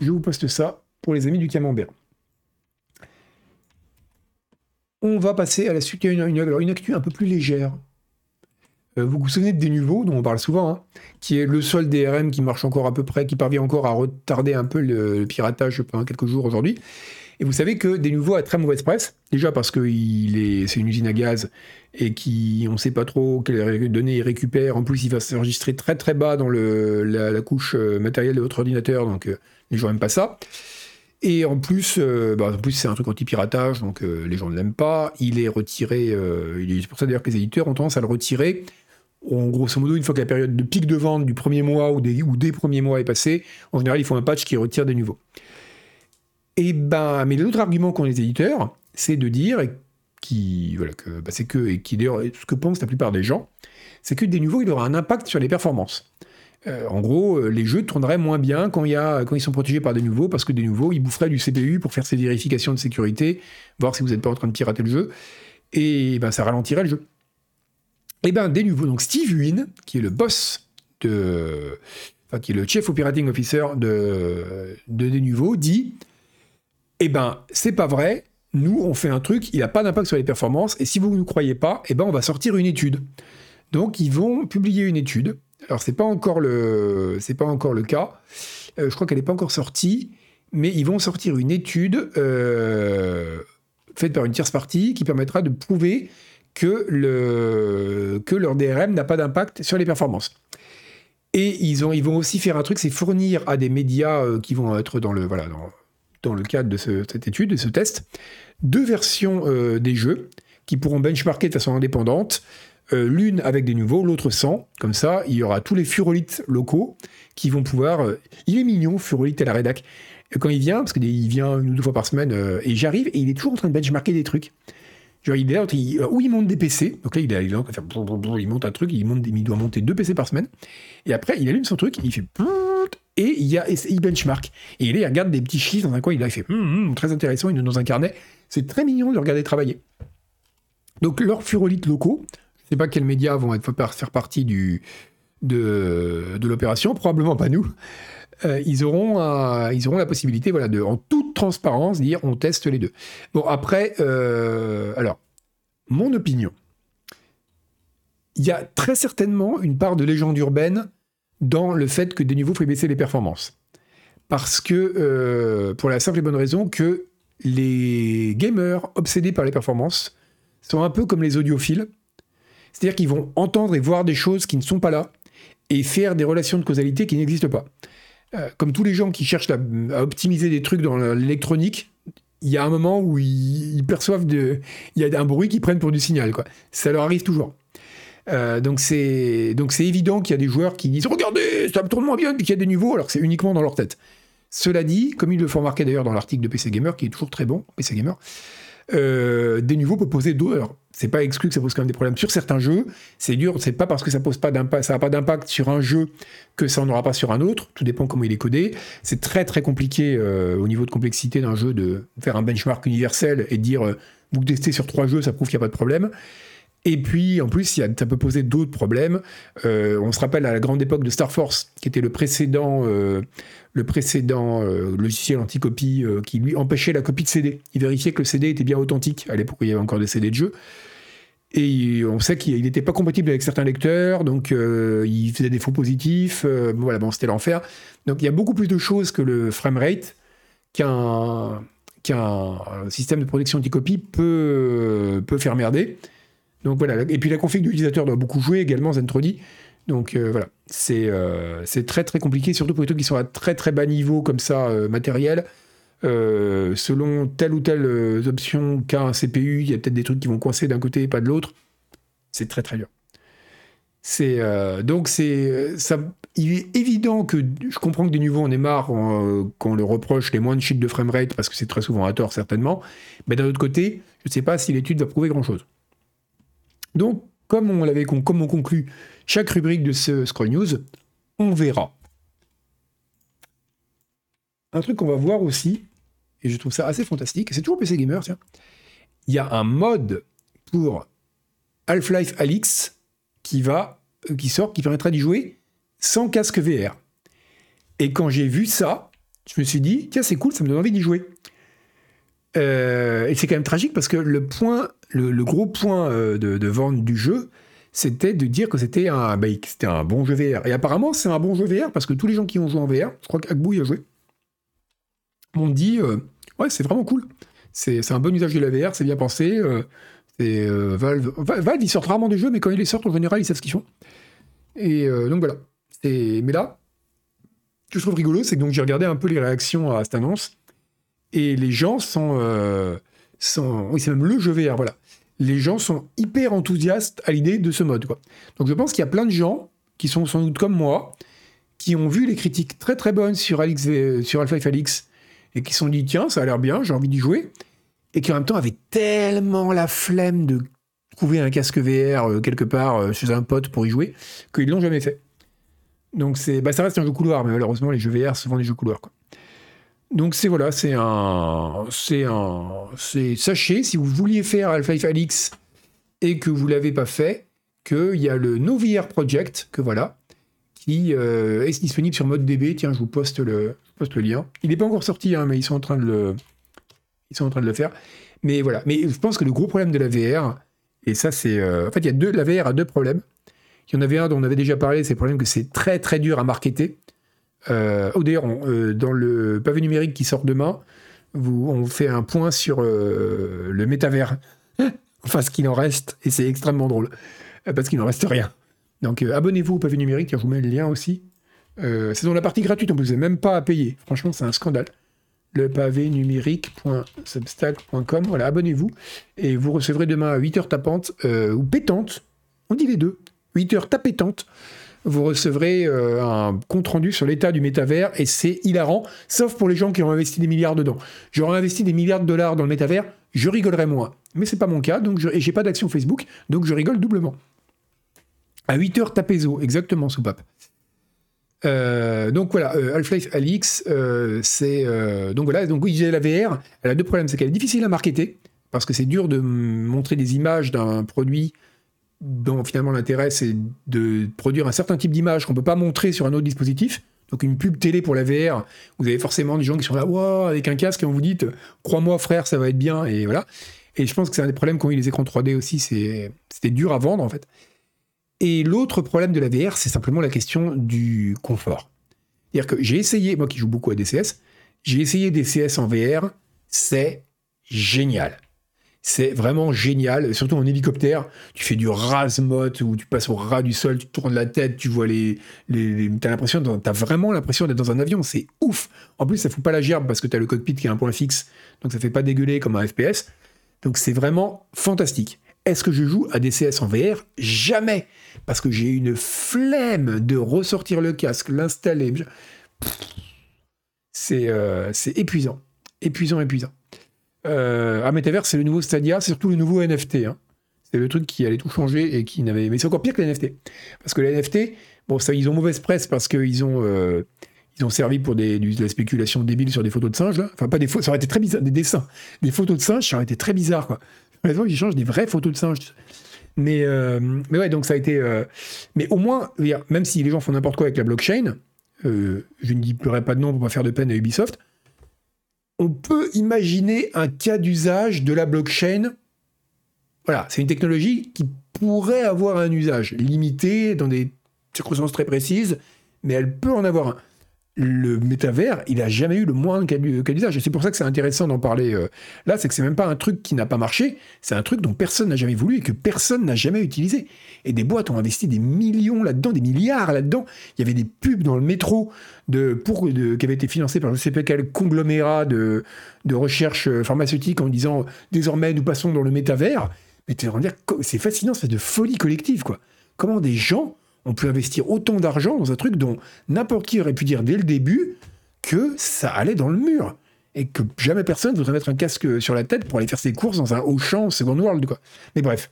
je vous poste ça pour les amis du camembert. On va passer à la suite. une, une, une actu un peu plus légère. Euh, vous vous souvenez de Denuvo, dont on parle souvent, hein, qui est le seul DRM qui marche encore à peu près, qui parvient encore à retarder un peu le, piratage pendant quelques jours aujourd'hui. Et vous savez que Denuvo a très mauvaise presse, déjà parce que c'est une usine à gaz et qui, on ne sait pas trop quelles données il récupère. En plus, il va s'enregistrer très très bas dans la, couche euh, matérielle de votre ordinateur, donc euh, les gens n'aiment pas ça. Et en plus, bah, en plus c'est un truc anti-piratage, donc les gens ne l'aiment pas. Il est retiré, c'est pour ça d'ailleurs que les éditeurs ont tendance à le retirer en grosso modo, une fois que la période de pic de vente du premier mois ou des, ou des premiers mois est passée, en général, ils font un patch qui retire des nouveaux. Et ben, mais l'autre argument qu'ont les éditeurs, c'est de dire, qui, voilà, que, bah, c'est que, et qui d'ailleurs, ce que pensent la plupart des gens, c'est que des nouveaux, il aura un impact sur les performances. Euh, en gros, euh, les jeux tourneraient moins bien quand, y a, quand ils sont protégés par des nouveaux, parce que des nouveaux, ils boufferaient du CPU pour faire ces vérifications de sécurité, voir si vous n'êtes pas en train de pirater le jeu, et ben, ça ralentirait le jeu. Et eh bien, des nouveaux, donc Steve Wynn, qui est le boss de. Enfin, qui est le Chief Operating Officer de, de Denuvo, dit Eh ben, c'est pas vrai, nous, on fait un truc, il n'a pas d'impact sur les performances, et si vous ne nous croyez pas, eh ben, on va sortir une étude. Donc, ils vont publier une étude. Alors, le, c'est pas encore le cas. Euh, je crois qu'elle n'est pas encore sortie, mais ils vont sortir une étude euh, faite par une tierce partie qui permettra de prouver que, le, que leur DRM n'a pas d'impact sur les performances. Et ils, ont, ils vont aussi faire un truc, c'est fournir à des médias euh, qui vont être dans le, voilà, dans, le cadre de cette étude, de ce test, deux versions euh, des jeux qui pourront benchmarker de façon indépendante, euh, l'une avec des nouveaux, l'autre sans. Comme ça, il y aura tous les furolites locaux qui vont pouvoir... il est mignon, furolite à la rédac. Quand il vient, parce qu'il vient une ou deux fois par semaine, et j'arrive, et il est toujours en train de benchmarker des trucs. Il est là, il, où il monte des PC. Donc là, il, est, il, il monte un truc, il, il doit monter deux PC par semaine. Et après, il allume son truc, il fait et il, y a, il benchmark. Et là, il regarde des petits chiffres dans un coin, il, a, il fait hum, hum, très intéressant, il est dans un carnet. C'est très mignon de regarder travailler. Donc, leurs furolites locaux, je ne sais pas quels médias vont faire partie de l'opération, probablement pas nous. Euh, ils, auront ils auront la possibilité, voilà, de, en toute transparence, dire on teste les deux. Bon, après, euh, alors, mon opinion, il y a très certainement une part de légende urbaine dans le fait que des niveaux fait baisser les performances. Parce que, euh, pour la simple et bonne raison que les gamers obsédés par les performances sont un peu comme les audiophiles. C'est-à-dire qu'ils vont entendre et voir des choses qui ne sont pas là et faire des relations de causalité qui n'existent pas. Euh, comme tous les gens qui cherchent à, optimiser des trucs dans l'électronique, il y a un moment où ils, perçoivent de, il y un bruit qu'ils prennent pour du signal. Ça leur arrive toujours. Euh, donc c'est évident qu'il y a des joueurs qui disent regardez ça tourne moins bien puis qu'il y a des niveaux alors que c'est uniquement dans leur tête. Cela dit, comme il le faut remarquer d'ailleurs dans l'article de PC Gamer, qui est toujours très bon, PC Gamer, euh, des niveaux peuvent poser d'autres. C'est pas exclu que ça pose quand même des problèmes sur certains jeux. C'est dur, c'est pas parce que ça pose pas d'impact, ça n'a pas d'impact sur un jeu que ça n'en aura pas sur un autre. Tout dépend comment il est codé. C'est très très compliqué euh, au niveau de complexité d'un jeu de faire un benchmark universel et de dire euh, vous testez sur trois jeux, ça prouve qu'il n'y a pas de problème. Et puis, en plus, ça peut poser d'autres problèmes. Euh, on se rappelle à la grande époque de Star Force, qui était le précédent, euh, le précédent euh, logiciel anti-copie qui lui empêchait la copie de CD. Il vérifiait que le CD était bien authentique. À l'époque, il y avait encore des CD de jeu. Et on sait qu'il n'était pas compatible avec certains lecteurs, donc il faisait des faux positifs. voilà, c'était l'enfer. Donc il y a beaucoup plus de choses que le framerate qu'un qu'un système de protection anti-copie peut, peut faire merder. Donc voilà. Et puis la config de l'utilisateur doit beaucoup jouer également, Zentrodi. Donc euh, voilà, euh, c'est très très compliqué, surtout pour les trucs qui sont à très très bas niveau comme ça, euh, matériel. selon telle ou telle option qu'a un CPU, il y a peut-être des trucs qui vont coincer d'un côté et pas de l'autre. C'est très très dur. C'est donc c'est ça. Il est évident que je comprends que des niveaux on est marre qu'on le reproche les moins de chiffres de framerate parce que c'est très souvent à tort certainement. Mais d'un autre côté, je ne sais pas si l'étude va prouver grand chose. Donc, comme on l'avait comme on conclut chaque rubrique de ce Scroll News, on verra. Un truc qu'on va voir aussi, et je trouve ça assez fantastique, c'est toujours PC Gamer, tiens. Il y a un mode pour Half-Life Alix qui va, euh, qui sort, qui permettra d'y jouer sans casque VR. Et quand j'ai vu ça, je me suis dit, tiens, c'est cool, ça me donne envie d'y jouer. Euh, et c'est quand même tragique parce que le point, le, gros point euh, de, vente du jeu, c'était de dire que c'était un, bah, c'était un bon jeu VR. Et apparemment, c'est un bon jeu VR parce que tous les gens qui ont joué en VR, je crois qu'Agbou y a joué, m'ont dit euh, ouais, c'est vraiment cool. C'est, un bon usage de la VR, c'est bien pensé. c'est Valve, Valve, ils sortent rarement des jeux, mais quand ils les sortent, en général, ils savent ce qu'ils font. Et donc voilà. mais là, ce que je trouve rigolo, c'est que j'ai regardé un peu les réactions à cette annonce. Et les gens sont, euh, oui, c'est même le jeu VR, voilà. Les gens sont hyper enthousiastes à l'idée de ce mode, quoi. Donc je pense qu'il y a plein de gens qui sont sans doute comme moi, qui ont vu les critiques très très bonnes sur, Alix, sur Alpha Alix et qui se sont dit tiens, ça a l'air bien, j'ai envie d'y jouer, et qui en même temps avaient tellement la flemme de trouver un casque VR euh, quelque part euh, chez un pote pour y jouer, qu'ils l'ont jamais fait. Donc bah, ça reste un jeu couloir, mais malheureusement les jeux VR, c'est souvent des jeux couloirs. Quoi. Donc c'est voilà, c'est un, c'est un, c'est sachez si vous vouliez faire Alpha Alix et que vous l'avez pas fait, qu'il y a le NoVR Project que voilà, qui euh, est disponible sur ModDB. Tiens, je vous poste le, poste le lien. Il n'est pas encore sorti, hein, mais ils sont en train de le, ils sont en train de le faire. Mais voilà, mais je pense que le gros problème de la VR, et ça c'est, euh, en fait, il y a deux, la VR a deux problèmes. Il y en avait un dont on avait déjà parlé, c'est le problème que c'est très très dur à marketer. Euh, oh, d'ailleurs, euh, dans le pavé numérique qui sort demain, vous, on fait un point sur euh, le métavers, (laughs) enfin ce qu'il en reste, et c'est extrêmement drôle, parce qu'il n'en reste rien. Donc abonnez-vous au pavé numérique, je vous mets le lien aussi. c'est dans la partie gratuite, on ne vous avez même pas à payer. Franchement, c'est un scandale. Le pavé numérique.substack.com, voilà, abonnez-vous, et vous recevrez demain à 8h tapante, ou pétante, on dit les deux, 8h tapétante, vous recevrez euh, un compte-rendu sur l'état du métavers et c'est hilarant, sauf pour les gens qui ont investi des milliards dedans. J'aurais investi des milliards de dollars dans le métavers, je rigolerais moins. Mais c'est pas mon cas, donc je, et j'ai pas d'action Facebook, donc je rigole doublement. À 8h, tapez-o, exactement, soupape. Euh, donc voilà, euh, Half-Life Alix, c'est. donc voilà, donc oui, la VR, elle a deux problèmes. C'est qu'elle est difficile à marketer, parce que c'est dur de montrer des images d'un produit dont finalement l'intérêt c'est de produire un certain type d'image qu'on ne peut pas montrer sur un autre dispositif. Donc une pub télé pour la VR, vous avez forcément des gens qui sont là, avec un casque et on vous dit, crois-moi frère, ça va être bien, et voilà. Et je pense que c'est un des problèmes qu'ont eu les écrans 3D aussi, c'était dur à vendre en fait. Et l'autre problème de la VR, c'est simplement la question du confort. C'est-à-dire que j'ai essayé, moi qui joue beaucoup à DCS, j'ai essayé DCS en VR, c'est génial. C'est vraiment génial, surtout en hélicoptère. Tu fais du rasmot où tu passes au ras du sol, tu tournes la tête, tu vois les. les, t'as l'impression, t'as vraiment l'impression d'être dans un avion, c'est ouf. En plus, ça fout pas la gerbe parce que t'as le cockpit qui est un point fixe, donc ça fait pas dégueuler comme un FPS. Donc c'est vraiment fantastique. Est-ce que je joue à DCS en VR Jamais Parce que j'ai une flemme de ressortir le casque, l'installer. C'est c'est épuisant. Épuisant, épuisant. Euh, Metaverse, c'est le nouveau Stadia, c'est surtout le nouveau NFT. Hein. C'est le truc qui allait tout changer et qui n'avait. Mais c'est encore pire que les NFT. Parce que les NFT, bon, ils ont mauvaise presse parce qu'ils ont. ils ont servi pour des, de la spéculation débile sur des photos de singes, là. Enfin, pas des photos, ça aurait été très bizarre, des dessins. Des photos de singes, ça aurait été très bizarre, quoi. Par ils changent des vraies photos de singes. Mais, euh, mais ouais, donc ça a été. Euh, mais au moins, même si les gens font n'importe quoi avec la blockchain, euh, je ne dirai pas de nom pour pas faire de peine à Ubisoft, on peut imaginer un cas d'usage de la blockchain. Voilà, c'est une technologie qui pourrait avoir un usage limité dans des circonstances très précises, mais elle peut en avoir un le métavers, il a jamais eu le moindre cas d'usage. Et c'est pour ça que c'est intéressant d'en parler euh, là, c'est que c'est même pas un truc qui n'a pas marché, c'est un truc dont personne n'a jamais voulu et que personne n'a jamais utilisé. Et des boîtes ont investi des millions là-dedans, des milliards là-dedans. Il y avait des pubs dans le métro de, pour, de, qui avaient été financées par je sais pas quel conglomérat de, de recherche euh, pharmaceutique en disant désormais nous passons dans le métavers. Mais c'est fascinant, c'est de folie collective, quoi. Comment des gens on peut investir autant d'argent dans un truc dont n'importe qui aurait pu dire dès le début que ça allait dans le mur. Et que jamais personne voudrait mettre un casque sur la tête pour aller faire ses courses dans un Auchan Second World, quoi. Mais bref.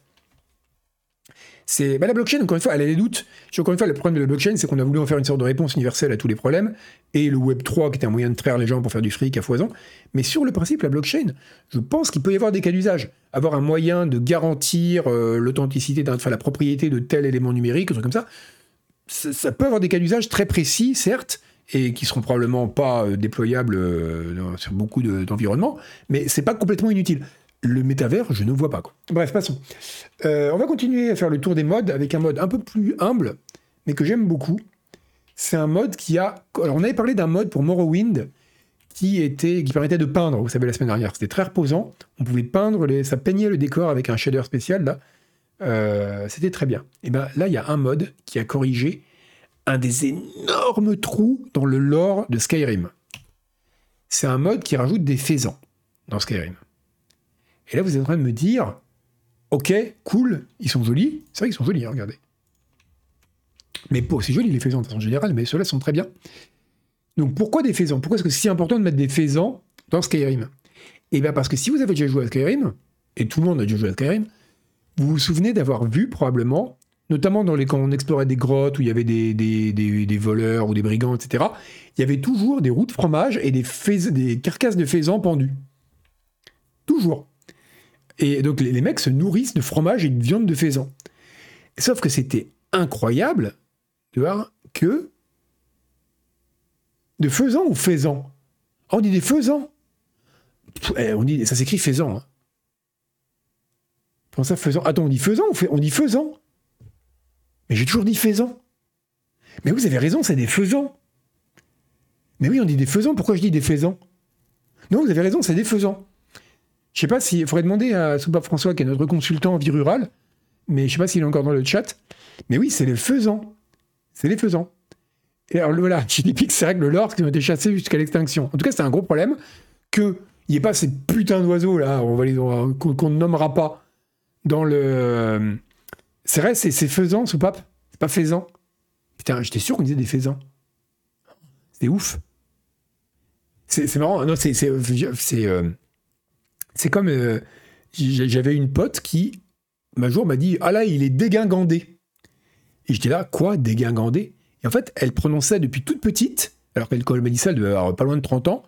C'est bah, la blockchain, encore une fois, elle a des doutes. Encore une fois, le problème de la blockchain, c'est qu'on a voulu en faire une sorte de réponse universelle à tous les problèmes, et le Web 3 qui était un moyen de traire les gens pour faire du fric à foison. Mais sur le principe, la blockchain, je pense qu'il peut y avoir des cas d'usage. Avoir un moyen de garantir euh, l'authenticité, enfin la propriété de tel élément numérique, un truc comme ça, ça, peut avoir des cas d'usage très précis, certes, et qui seront probablement pas euh, déployables euh, sur beaucoup d'environnements, mais c'est pas complètement inutile le métavers, je ne vois pas. Quoi. Bref, passons. Euh, on va continuer à faire le tour des modes avec un mode un peu plus humble, mais que j'aime beaucoup. C'est un mode qui a. Alors, on avait parlé d'un mode pour Morrowind qui était qui permettait de peindre. Vous savez, la semaine dernière, c'était très reposant. On pouvait peindre, les, ça peignait le décor avec un shader spécial là. Euh, c'était très bien. Et ben là, il y a un mode qui a corrigé un des énormes trous dans le lore de Skyrim. C'est un mode qui rajoute des faisans dans Skyrim. Et là, vous êtes en train de me dire, ok, cool, ils sont jolis. C'est vrai qu'ils sont jolis, hein, regardez. Mais c'est joli les faisans en général, mais ceux-là sont très bien. Donc pourquoi des faisans? Pourquoi est-ce que c'est si important de mettre des faisans dans Skyrim? Eh bien parce que si vous avez déjà joué à Skyrim, et tout le monde a déjà joué à Skyrim, vous vous souvenez d'avoir vu probablement, notamment quand on explorait des grottes où il y avait des, des, voleurs ou des brigands, etc., il y avait toujours des roues de fromage et des, des carcasses de faisans pendues. Toujours. Et donc les, mecs se nourrissent de fromage et de viande de faisan. Sauf que c'était incroyable de voir que de faisan ou faisan On dit des faisans. Eh, on dit, ça s'écrit faisan. Hein. Ça, faisan Attends, on dit faisan ou on dit faisan? Mais j'ai toujours dit faisan. Mais vous avez raison, c'est des faisans. Mais oui, on dit des faisans. Pourquoi je dis des faisans? Non, vous avez raison, c'est des faisans. Je sais pas si. Il faudrait demander à Soupape François, qui est notre consultant en vie rurale, mais je sais pas s'il est encore dans le chat. Mais oui, c'est les faisans. C'est les faisans. Et alors voilà, (laughs) typique, c'est vrai que le lord qui ont été chassés jusqu'à l'extinction. En tout cas, c'est un gros problème qu'il n'y ait pas ces putains d'oiseaux là, on va les qu'on ne nommera pas dans le. C'est vrai, c'est faisans, Soupape C'est pas faisans? Putain, j'étais sûr qu'on disait des faisans. C'est ouf. C'est marrant. Non, c'est. C'est. Euh, c'est comme. Euh, j'avais une pote qui, un jour, m'a dit Ah là, il est dégingandé. Et j'étais là, quoi, dégingandé? Et en fait, elle prononçait depuis toute petite, alors qu'elle m'a dit ça, de pas loin de 30 ans,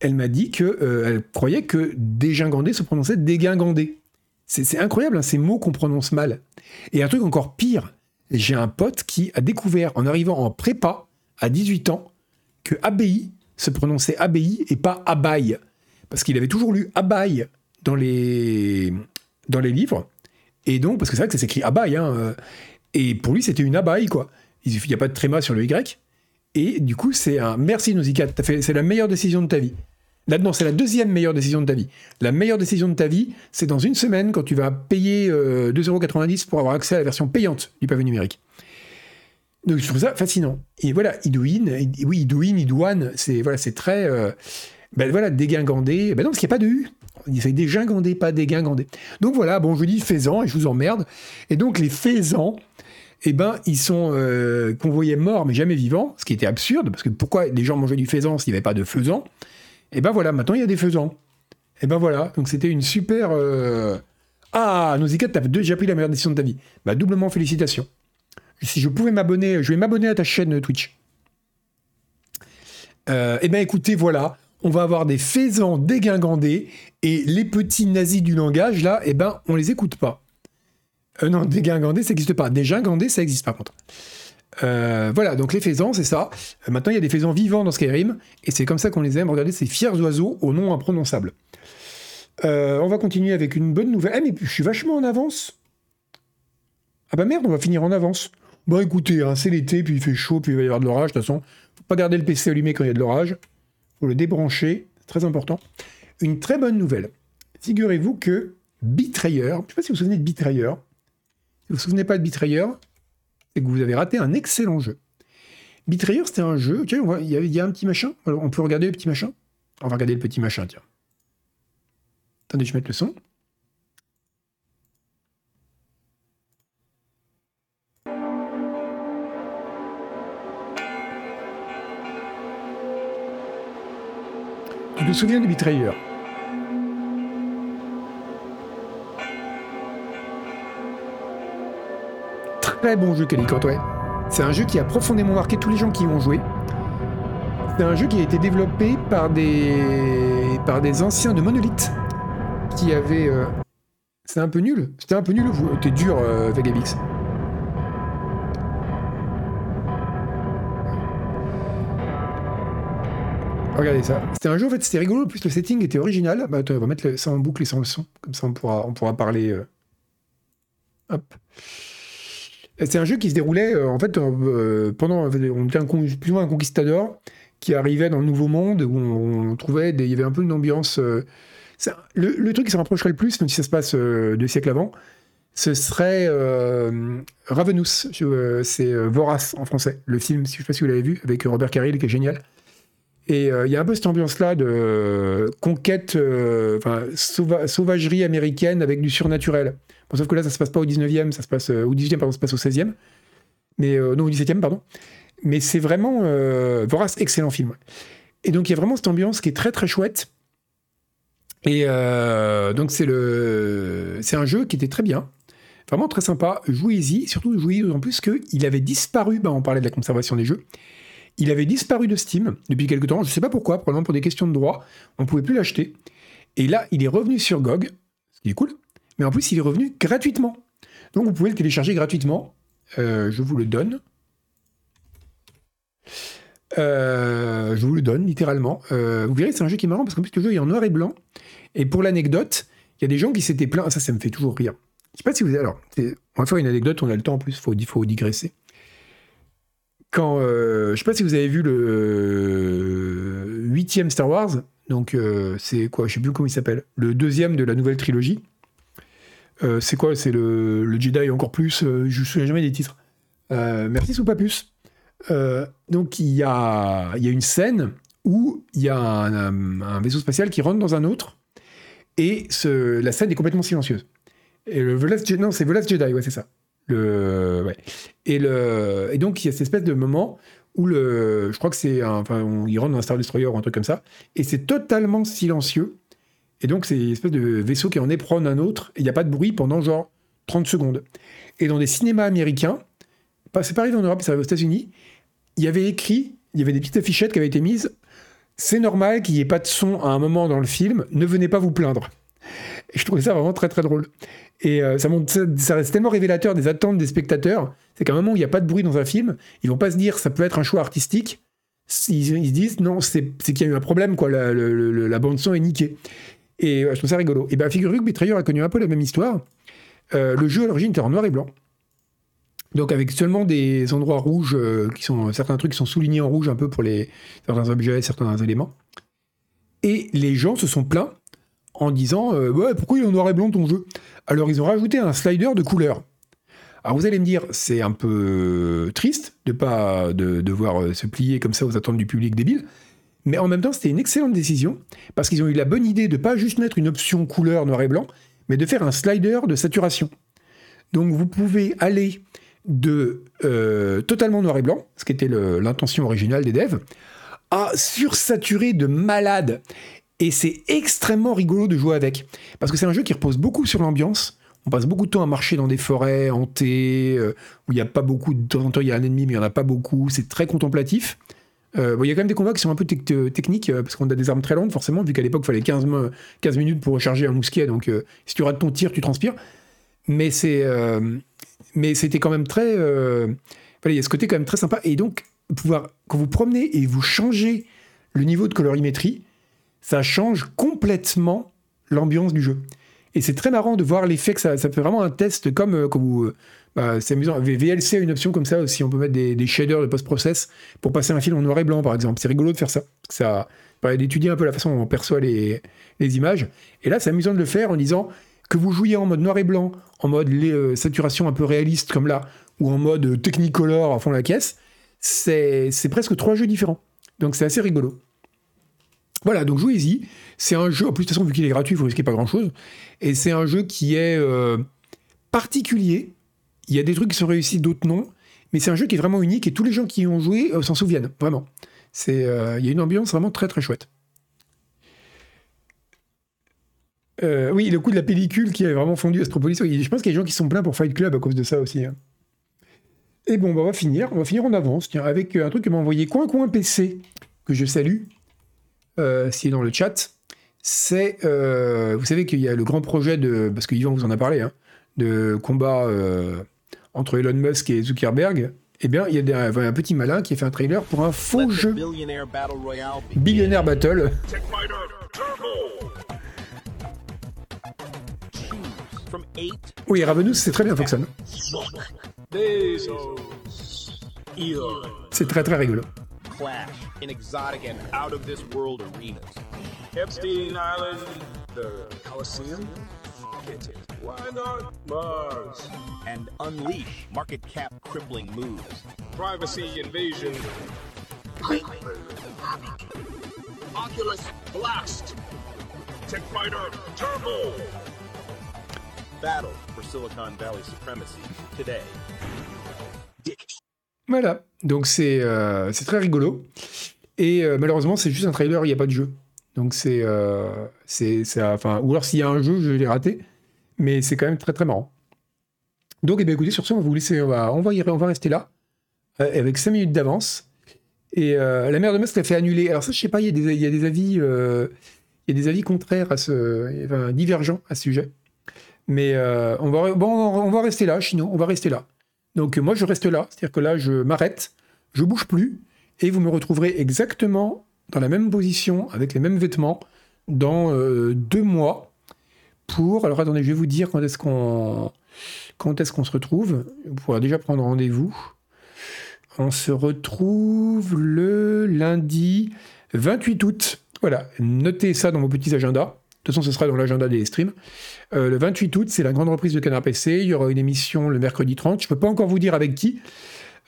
elle m'a dit que euh, elle croyait que dégingandé se prononçait dégingandé. C'est incroyable, hein, ces mots qu'on prononce mal. Et un truc encore pire, j'ai un pote qui a découvert en arrivant en prépa à 18 ans que abbaye se prononçait abbaye et pas abaye parce qu'il avait toujours lu Abaye dans les, dans les livres. Et donc, parce que c'est vrai que ça s'écrit Abaye, hein, euh, et pour lui, c'était une abaye, quoi. Il n'y a pas de tréma sur le Y. Et du coup, c'est un merci Nausicaa, c'est la meilleure décision de ta vie. Là-dedans, c'est la deuxième meilleure décision de ta vie. La meilleure décision de ta vie, c'est dans une semaine quand tu vas payer 2,90€ euh, pour avoir accès à la version payante du pavé numérique. Donc je trouve ça fascinant. Et voilà, Idouin, oui, Idouin, Idouane, c'est voilà, très. Euh, ben voilà, dégingandé. Ben non, parce qu'il n'y a pas de U. Fait dégingandé, pas dégingandé. Donc voilà, bon, je dis faisan et je vous emmerde. Et donc les faisans, eh ben, ils sont euh, convoyés morts, mais jamais vivants, ce qui était absurde, parce que pourquoi les gens mangeaient du faisan s'il n'y avait pas de faisan? Eh ben voilà, maintenant il y a des faisans. Eh ben voilà, donc c'était une super... Euh... Ah, Nausicaa, t'as déjà pris la meilleure décision de ta vie. Bah, doublement félicitations. Si je pouvais m'abonner, je vais m'abonner à ta chaîne Twitch. Euh, eh ben écoutez, voilà, on va avoir des faisans dégingandés, et les petits nazis du langage, là, eh ben, on les écoute pas. Euh, non, dégingandés, ça n'existe pas. Dégingandés, ça existe par contre. Euh, voilà, donc les faisans, c'est ça. Euh, maintenant, il y a des faisans vivants dans Skyrim, et c'est comme ça qu'on les aime. Regardez ces fiers oiseaux au nom imprononçable. on va continuer avec une bonne nouvelle. Ah, mais je suis vachement en avance. Ah bah merde, on va finir en avance. Bon, écoutez, hein, c'est l'été, puis il fait chaud, puis il va y avoir de l'orage. De toute façon, faut pas garder le PC allumé quand il y a de l'orage. Faut le débrancher, très important. Une très bonne nouvelle. Figurez-vous que Betrayer, je ne sais pas si vous vous souvenez de Betrayer, vous vous souvenez pas de Betrayer, c'est que vous avez raté un excellent jeu. Betrayer, c'était un jeu. il y, a un petit machin. on peut regarder le petit machin? On va regarder le petit machin, tiens. Attendez, je vais mettre le son. Souviens de Betrayer très bon jeu Calicote, ouais. C'est un jeu qui a profondément marqué tous les gens qui y ont joué. C'est un jeu qui a été développé par des, par des anciens de Monolith qui avaient. Euh, c'est un peu nul. C'était un peu nul. T'es dur, euh, Vegavix. Regardez ça. C'était un jeu, en fait, c'était rigolo. En plus, le setting était original. Bah, attends, on va mettre ça en boucle et sans le son. Comme ça, on pourra, on pourra parler. Euh, hop. C'est un jeu qui se déroulait, euh, en fait, euh, pendant. On était un, plus ou moins un conquistador qui arrivait dans le Nouveau Monde où on, trouvait. il y avait un peu une ambiance. Le, truc qui se rapprocherait le plus, même si ça se passe deux siècles avant, ce serait Ravenous. c'est Vorace en français. Le film, je ne sais pas si vous l'avez vu, avec Robert Carril, qui est génial. Et il y a un peu cette ambiance-là de conquête, enfin, sauvagerie américaine avec du surnaturel sauf que là, ça se passe pas au 19e, ça se passe euh, au 18e, pardon, ça se passe au 16e. Mais, euh, non, au 17e, pardon. Mais c'est vraiment. Euh, Vorace, excellent film. Et donc, il y a vraiment cette ambiance qui est très, très chouette. Et donc, c'est un jeu qui était très bien. Vraiment très sympa. Jouez-y. Surtout, jouez en plus qu'il avait disparu. Bah, on parlait de la conservation des jeux. Il avait disparu de Steam depuis quelques temps. Je ne sais pas pourquoi, probablement pour des questions de droit. On ne pouvait plus l'acheter. Et là, il est revenu sur GOG, ce qui est cool mais en plus il est revenu gratuitement. Donc vous pouvez le télécharger gratuitement. Euh, je vous le donne. Euh, je vous le donne littéralement. Euh, vous verrez, c'est un jeu qui est marrant parce qu'en plus le jeu est en noir et blanc. Et pour l'anecdote, il y a des gens qui s'étaient plaints. Ça, ça me fait toujours rire. Je sais pas si vous Alors, on va une anecdote. On a le temps en plus. Faut, faut digresser. Quand je sais pas si vous avez vu le huitième Star Wars. Donc c'est quoi Je sais plus comment il s'appelle. Le deuxième de la nouvelle trilogie. Euh, c'est quoi C'est le, Jedi encore plus euh, Je ne me souviens jamais des titres. Euh, merci Soupapus. donc il y a, une scène où il y a un, vaisseau spatial qui rentre dans un autre et la scène est complètement silencieuse. Et le non, c'est The Last Jedi, ouais, c'est ça. Et, donc il y a cette espèce de moment où le, je crois que c'est, enfin, il rentre dans un Star Destroyer ou un truc comme ça, et c'est totalement silencieux. Et donc, c'est une espèce de vaisseau qui en éprône un autre, et il n'y a pas de bruit pendant genre 30 secondes. Et dans des cinémas américains, c'est pareil en Europe, c'est aux États-Unis, il y avait écrit, il y avait des petites affichettes qui avaient été mises c'est normal qu'il n'y ait pas de son à un moment dans le film, ne venez pas vous plaindre. Et je trouvais ça vraiment très très drôle. Et euh, ça, ça, reste tellement révélateur des attentes des spectateurs, c'est qu'à un moment où il n'y a pas de bruit dans un film, ils vont pas se dire ça peut être un choix artistique, ils, se disent non, c'est qu'il y a eu un problème, quoi, la, la bande son est niquée. Et je trouve ça rigolo. Et bien, figurez-vous que Betrayer a connu un peu la même histoire. Euh, le jeu à l'origine était en noir et blanc. Donc avec seulement des endroits rouges, euh, qui sont certains trucs qui sont soulignés en rouge un peu pour les certains objets, certains éléments. Et les gens se sont plaints en disant euh, pourquoi il est en noir et blanc ton jeu? Alors ils ont rajouté un slider de couleur. Alors vous allez me dire c'est un peu triste de pas de devoir se plier comme ça aux attentes du public débile, mais en même temps, c'était une excellente décision, parce qu'ils ont eu la bonne idée de pas juste mettre une option couleur noir et blanc, mais de faire un slider de saturation. Donc vous pouvez aller de euh, totalement noir et blanc, ce qui était l'intention originale des devs, à sursaturer de malade. Et c'est extrêmement rigolo de jouer avec. Parce que c'est un jeu qui repose beaucoup sur l'ambiance. On passe beaucoup de temps à marcher dans des forêts hantées, euh, où il n'y a pas beaucoup de temps en temps, il y a un ennemi, mais il n'y en a pas beaucoup. C'est très contemplatif. Euh, il y a quand même des combats qui sont un peu techniques, parce qu'on a des armes très longues, forcément, vu qu'à l'époque, il fallait 15, 15, minutes pour recharger un mousquet. Donc, si tu rates ton tir, tu transpires. Mais c'est mais c'était quand même très. Euh, il y a ce côté quand même très sympa. Et donc, pouvoir, quand vous promenez et vous changez le niveau de colorimétrie, ça change complètement l'ambiance du jeu. Et c'est très marrant de voir l'effet que ça, fait vraiment un test comme, euh, comme euh, bah, c'est amusant. VLC a une option comme ça aussi. On peut mettre des, shaders de post-process pour passer un film en noir et blanc, par exemple. C'est rigolo de faire ça. Ça permet d'étudier un peu la façon dont on perçoit les, les images. Et là, c'est amusant de le faire en disant que vous jouiez en mode noir et blanc, en mode euh, saturation un peu réaliste comme là, ou en mode euh, technicolor à fond la caisse, c'est presque trois jeux différents. Donc c'est assez rigolo. Voilà, donc jouez-y. C'est un jeu, en plus de toute façon, vu qu'il est gratuit, vous risquez pas grand-chose. Et c'est un jeu qui est euh, particulier. Il y a des trucs qui sont réussis, d'autres non. Mais c'est un jeu qui est vraiment unique et tous les gens qui y ont joué s'en souviennent, vraiment. Il y a une ambiance vraiment très très chouette. Euh, oui, le coup de la pellicule qui avait vraiment fondu Astropolis. Je pense qu'il y a des gens qui sont pleins pour Fight Club à cause de ça aussi. Hein. Et bon, bah, on va finir. On va finir en avance, tiens, avec euh, un truc que m'a envoyé Coin Coin PC, que je salue, euh, s'il est dans le chat. C'est, vous savez qu'il y a le grand projet de, parce que Yvan vous en a parlé, hein, de combat entre Elon Musk et Zuckerberg. Eh bien, il y a un petit malin qui a fait un trailer pour un faux jeu. Billionaire Battle. Oui, Ravenous, c'est très bien Foxon. C'est très très rigolo. Clash in exotic and out of this world arenas. Epstein Island, the Coliseum. Why not Mars? And unleash market cap crippling moves. Privacy invasion. Oculus Blast. Tech Fighter Turbo. Voilà, donc c'est euh, très rigolo. Et euh, malheureusement, c'est juste un trailer, il n'y a pas de jeu. Donc c'est. Euh, ou alors s'il y a un jeu, je l'ai raté. Mais c'est quand même très très marrant. Donc, eh écoutez, sur ce, on va vous laisser. On va, on va, va rester là. avec 5 minutes d'avance. Et la mère de Musk l'a fait annuler. Alors, ça, je sais pas, il y, a y a des avis. il y a des avis contraires à ce. Enfin, divergents à ce sujet. Mais on, va, bon, on va rester là, Chino, on va rester là. Donc moi, je reste là, c'est-à-dire que là, je m'arrête, je bouge plus, et vous me retrouverez exactement dans la même position, avec les mêmes vêtements, dans euh, deux mois, pour... Alors attendez, je vais vous dire quand est-ce qu'on est-ce qu'on se retrouve. Vous pourrez déjà prendre rendez-vous. On se retrouve le lundi 28 août. Voilà, notez ça dans vos petits agendas. Toute façon, ce sera dans l'agenda des streams. Euh, le 28 août, c'est la grande reprise de Canard PC. Il y aura une émission le mercredi 30. Je ne peux pas encore vous dire avec qui.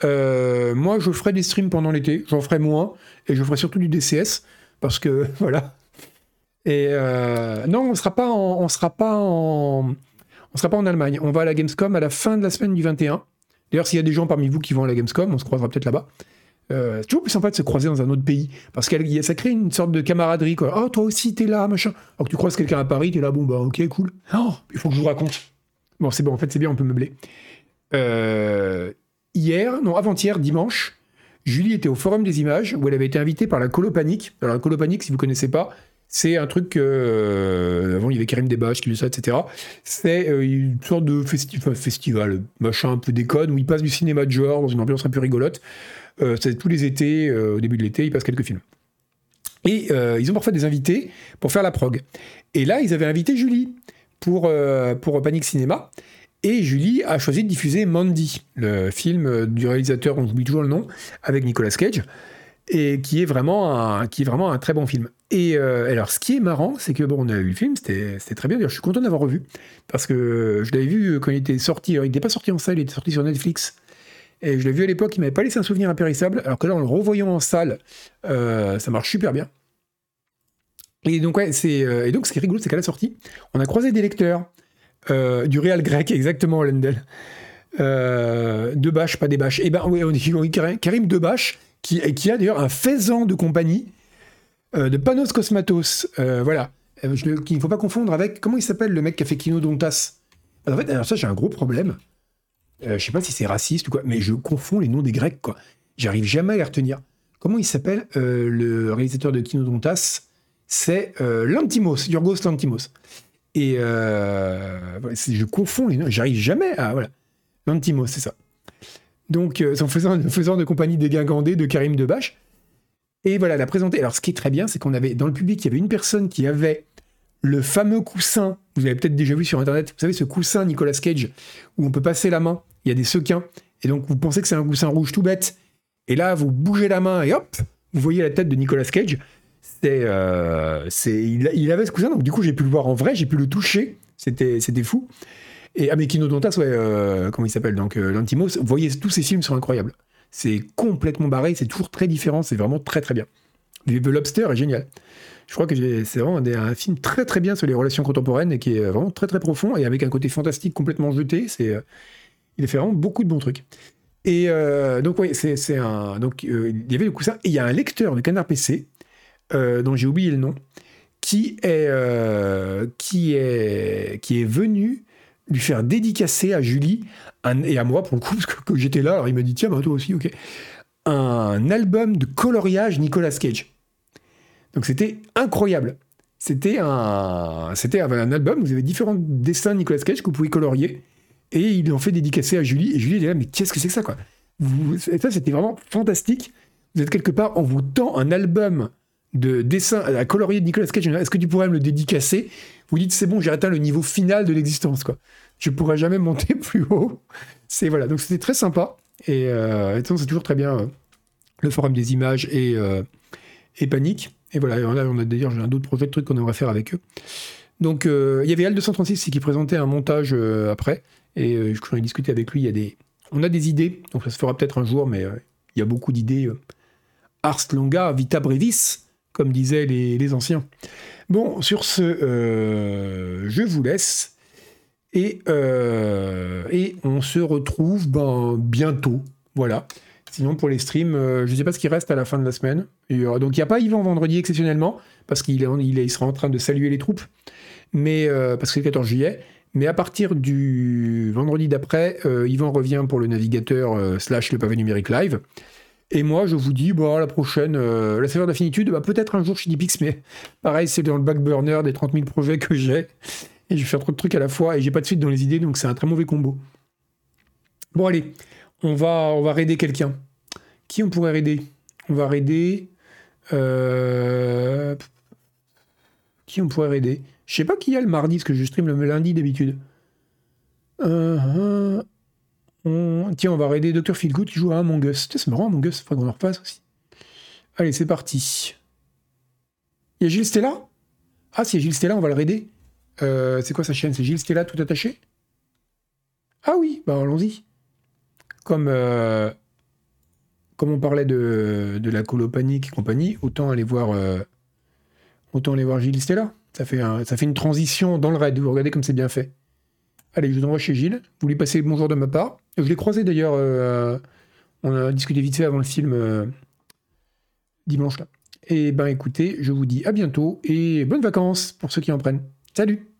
Euh, moi, je ferai des streams pendant l'été. J'en ferai moins. Et je ferai surtout du DCS. Parce que, (laughs) voilà. Et euh, non, on ne sera pas en... On sera pas en... On sera pas en Allemagne. On va à la Gamescom à la fin de la semaine du 21. D'ailleurs, s'il y a des gens parmi vous qui vont à la Gamescom, on se croisera peut-être là-bas. Euh, c'est toujours plus sympa de se croiser dans un autre pays. Parce que ça crée une sorte de camaraderie. Quoi. Oh, toi aussi, t'es là, machin. Alors que tu croises quelqu'un à Paris, t'es là, bon, bah, ok, cool. Oh, il faut que je vous raconte. Bon, c'est bon, en fait, c'est bien, on peut meubler. Euh, hier, non, avant-hier, dimanche, Julie était au Forum des images où elle avait été invitée par la Colopanique. Alors, la Colopanique, si vous connaissez pas, c'est un truc. Euh, avant, il y avait Karim Debache qui faisait ça, etc. C'est une sorte de festival, machin un peu déconne, où il passe du cinéma de genre dans une ambiance un peu rigolote. Euh, c'est tous les étés, euh, au début de l'été, ils passent quelques films. Et euh, ils ont parfois des invités pour faire la prog. Et là, ils avaient invité Julie pour, pour Panic Cinéma. Et Julie a choisi de diffuser Mandy, le film du réalisateur, on oublie toujours le nom, avec Nicolas Cage, et qui est vraiment un, qui est vraiment un très bon film. Et alors, ce qui est marrant, c'est que bon, on a vu le film, c'était très bien. D'ailleurs, je suis content d'avoir revu parce que je l'avais vu quand il était sorti. il n'était pas sorti en salle, il était sorti sur Netflix et je l'ai vu à l'époque, il m'avait pas laissé un souvenir impérissable, alors que là, en le revoyant en salle, euh, ça marche super bien. Et donc, ouais, c'est, euh, et donc, ce qui est rigolo, c'est qu'à la sortie, on a croisé des lecteurs euh, du Real grec, (laughs) exactement, Lendel. Euh, Debache, pas des bâches. Eh ben oui, on dit Karim Debache, qui, qui a d'ailleurs un faisan de compagnie de Panos Cosmatos. Voilà. Euh, il ne faut pas confondre avec. Comment il s'appelle le mec qui a fait Kino Dontas En fait, alors ça, j'ai un gros problème. Je sais pas si c'est raciste ou quoi, mais je confonds les noms des Grecs, quoi. J'arrive jamais à les retenir. Comment il s'appelle le réalisateur de Kino Dontas C'est Lantimos, Yorgos Lantimos. Et je confonds les noms, j'arrive jamais à. Voilà. Lantimos, c'est ça. Donc, son faisant, faisant de compagnie dégingandée de Karim Debache. Et voilà, la présenter. Alors, ce qui est très bien, c'est qu'on avait, dans le public, il y avait une personne qui avait le fameux coussin, vous avez peut-être déjà vu sur Internet, vous savez, ce coussin Nicolas Cage, où on peut passer la main, il y a des sequins, et donc vous pensez que c'est un coussin rouge tout bête, et là, vous bougez la main, et hop, vous voyez la tête de Nicolas Cage. C'est, euh, c'est, il, avait ce coussin, donc du coup, j'ai pu le voir en vrai, j'ai pu le toucher, c'était, fou. Et Amekino Dontas, ouais, euh, comment il s'appelle, donc euh, Lantimos, vous voyez, tous ces films sont incroyables. C'est complètement barré, c'est toujours très différent, c'est vraiment très très bien. The Lobster est génial. Je crois que c'est vraiment un, film très très bien sur les relations contemporaines et qui est vraiment très très profond et avec un côté fantastique complètement jeté. C'est, euh, il fait vraiment beaucoup de bons trucs. Et euh, donc oui, c'est un donc euh, il y avait le coussin et il y a un lecteur de Canard PC dont j'ai oublié le nom qui est qui est qui est venu lui faire dédicacer à Julie et à moi pour le coup, (laughs) parce que, j'étais là, alors il m'a dit tiens, bah, toi aussi, ok, un album de coloriage Nicolas Cage. Donc c'était incroyable. C'était un, c'était un album où vous avez différents dessins de Nicolas Cage que vous pouvez colorier. Et ils l'ont fait dédicacer à Julie. Et Julie elle est là, mais qu'est-ce que c'est que ça, quoi? Et ça, c'était vraiment fantastique. Vous êtes quelque part, on vous tend un album de dessin à colorier de Nicolas Cage. Est-ce que tu pourrais me le dédicacer? Vous dites, c'est bon, j'ai atteint le niveau final de l'existence, quoi je pourrais jamais monter (laughs) plus haut. C'est voilà, donc c'était très sympa. Et, euh, c'est toujours très bien euh, le forum des images et, euh, et Panique. Et voilà, on a d'ailleurs j'ai un autre projet de trucs qu'on aimerait faire avec eux. Donc il y avait Al236 qui présentait un montage après. Et j'en ai discuté avec lui. Il y a des, on a des idées, donc ça se fera peut-être un jour, mais il y a beaucoup d'idées. Ars longa, vita brevis, comme disaient les, les anciens. Bon, sur ce, je vous laisse. Et, euh, et on se retrouve ben, bientôt. Voilà. Sinon, pour les streams, euh, je ne sais pas ce qui reste à la fin de la semaine. donc, il n'y a pas Yvan vendredi exceptionnellement, parce qu'il il, il sera en train de saluer les troupes, mais, euh, parce que c'est le 14 juillet. Mais à partir du vendredi d'après, Yvan revient pour le navigateur slash le pavé numérique live. Et moi, je vous dis, bah, la prochaine, la saveur d'affinitude, bah, peut-être un jour chez Dipix, mais pareil, c'est dans le back burner des 30 000 projets que j'ai et je vais faire trop de trucs à la fois et j'ai pas de suite dans les idées, donc c'est un très mauvais combo. Bon allez, on va, on va raider quelqu'un. Qui on pourrait raider? On va raider... Euh, qui on pourrait raider? Je sais pas qui y a le mardi, parce que je stream le lundi d'habitude. Euh, tiens, on va raider Dr. Feelgood qui joue à Among Us. C'est marrant, Among Us, faudrait qu'on en repasse aussi. Allez, c'est parti. Il y a Gilles Stella? Ah, si y a Gilles Stella, on va le raider. Euh, c'est quoi sa chaîne? C'est Gilles Stella tout attaché? Ah oui, bah allons-y. Comme, euh, comme on parlait de, de la colopanique et compagnie, autant aller voir, euh, autant aller voir Gilles Stella. Ça fait, une transition dans le raid. Vous regardez comme c'est bien fait. Allez, je vous envoie chez Gilles. Vous lui passez bonjour de ma part. Je l'ai croisé d'ailleurs. on a discuté vite fait avant le film dimanche là. Et ben écoutez, je vous dis à bientôt et bonnes vacances pour ceux qui en prennent. Salut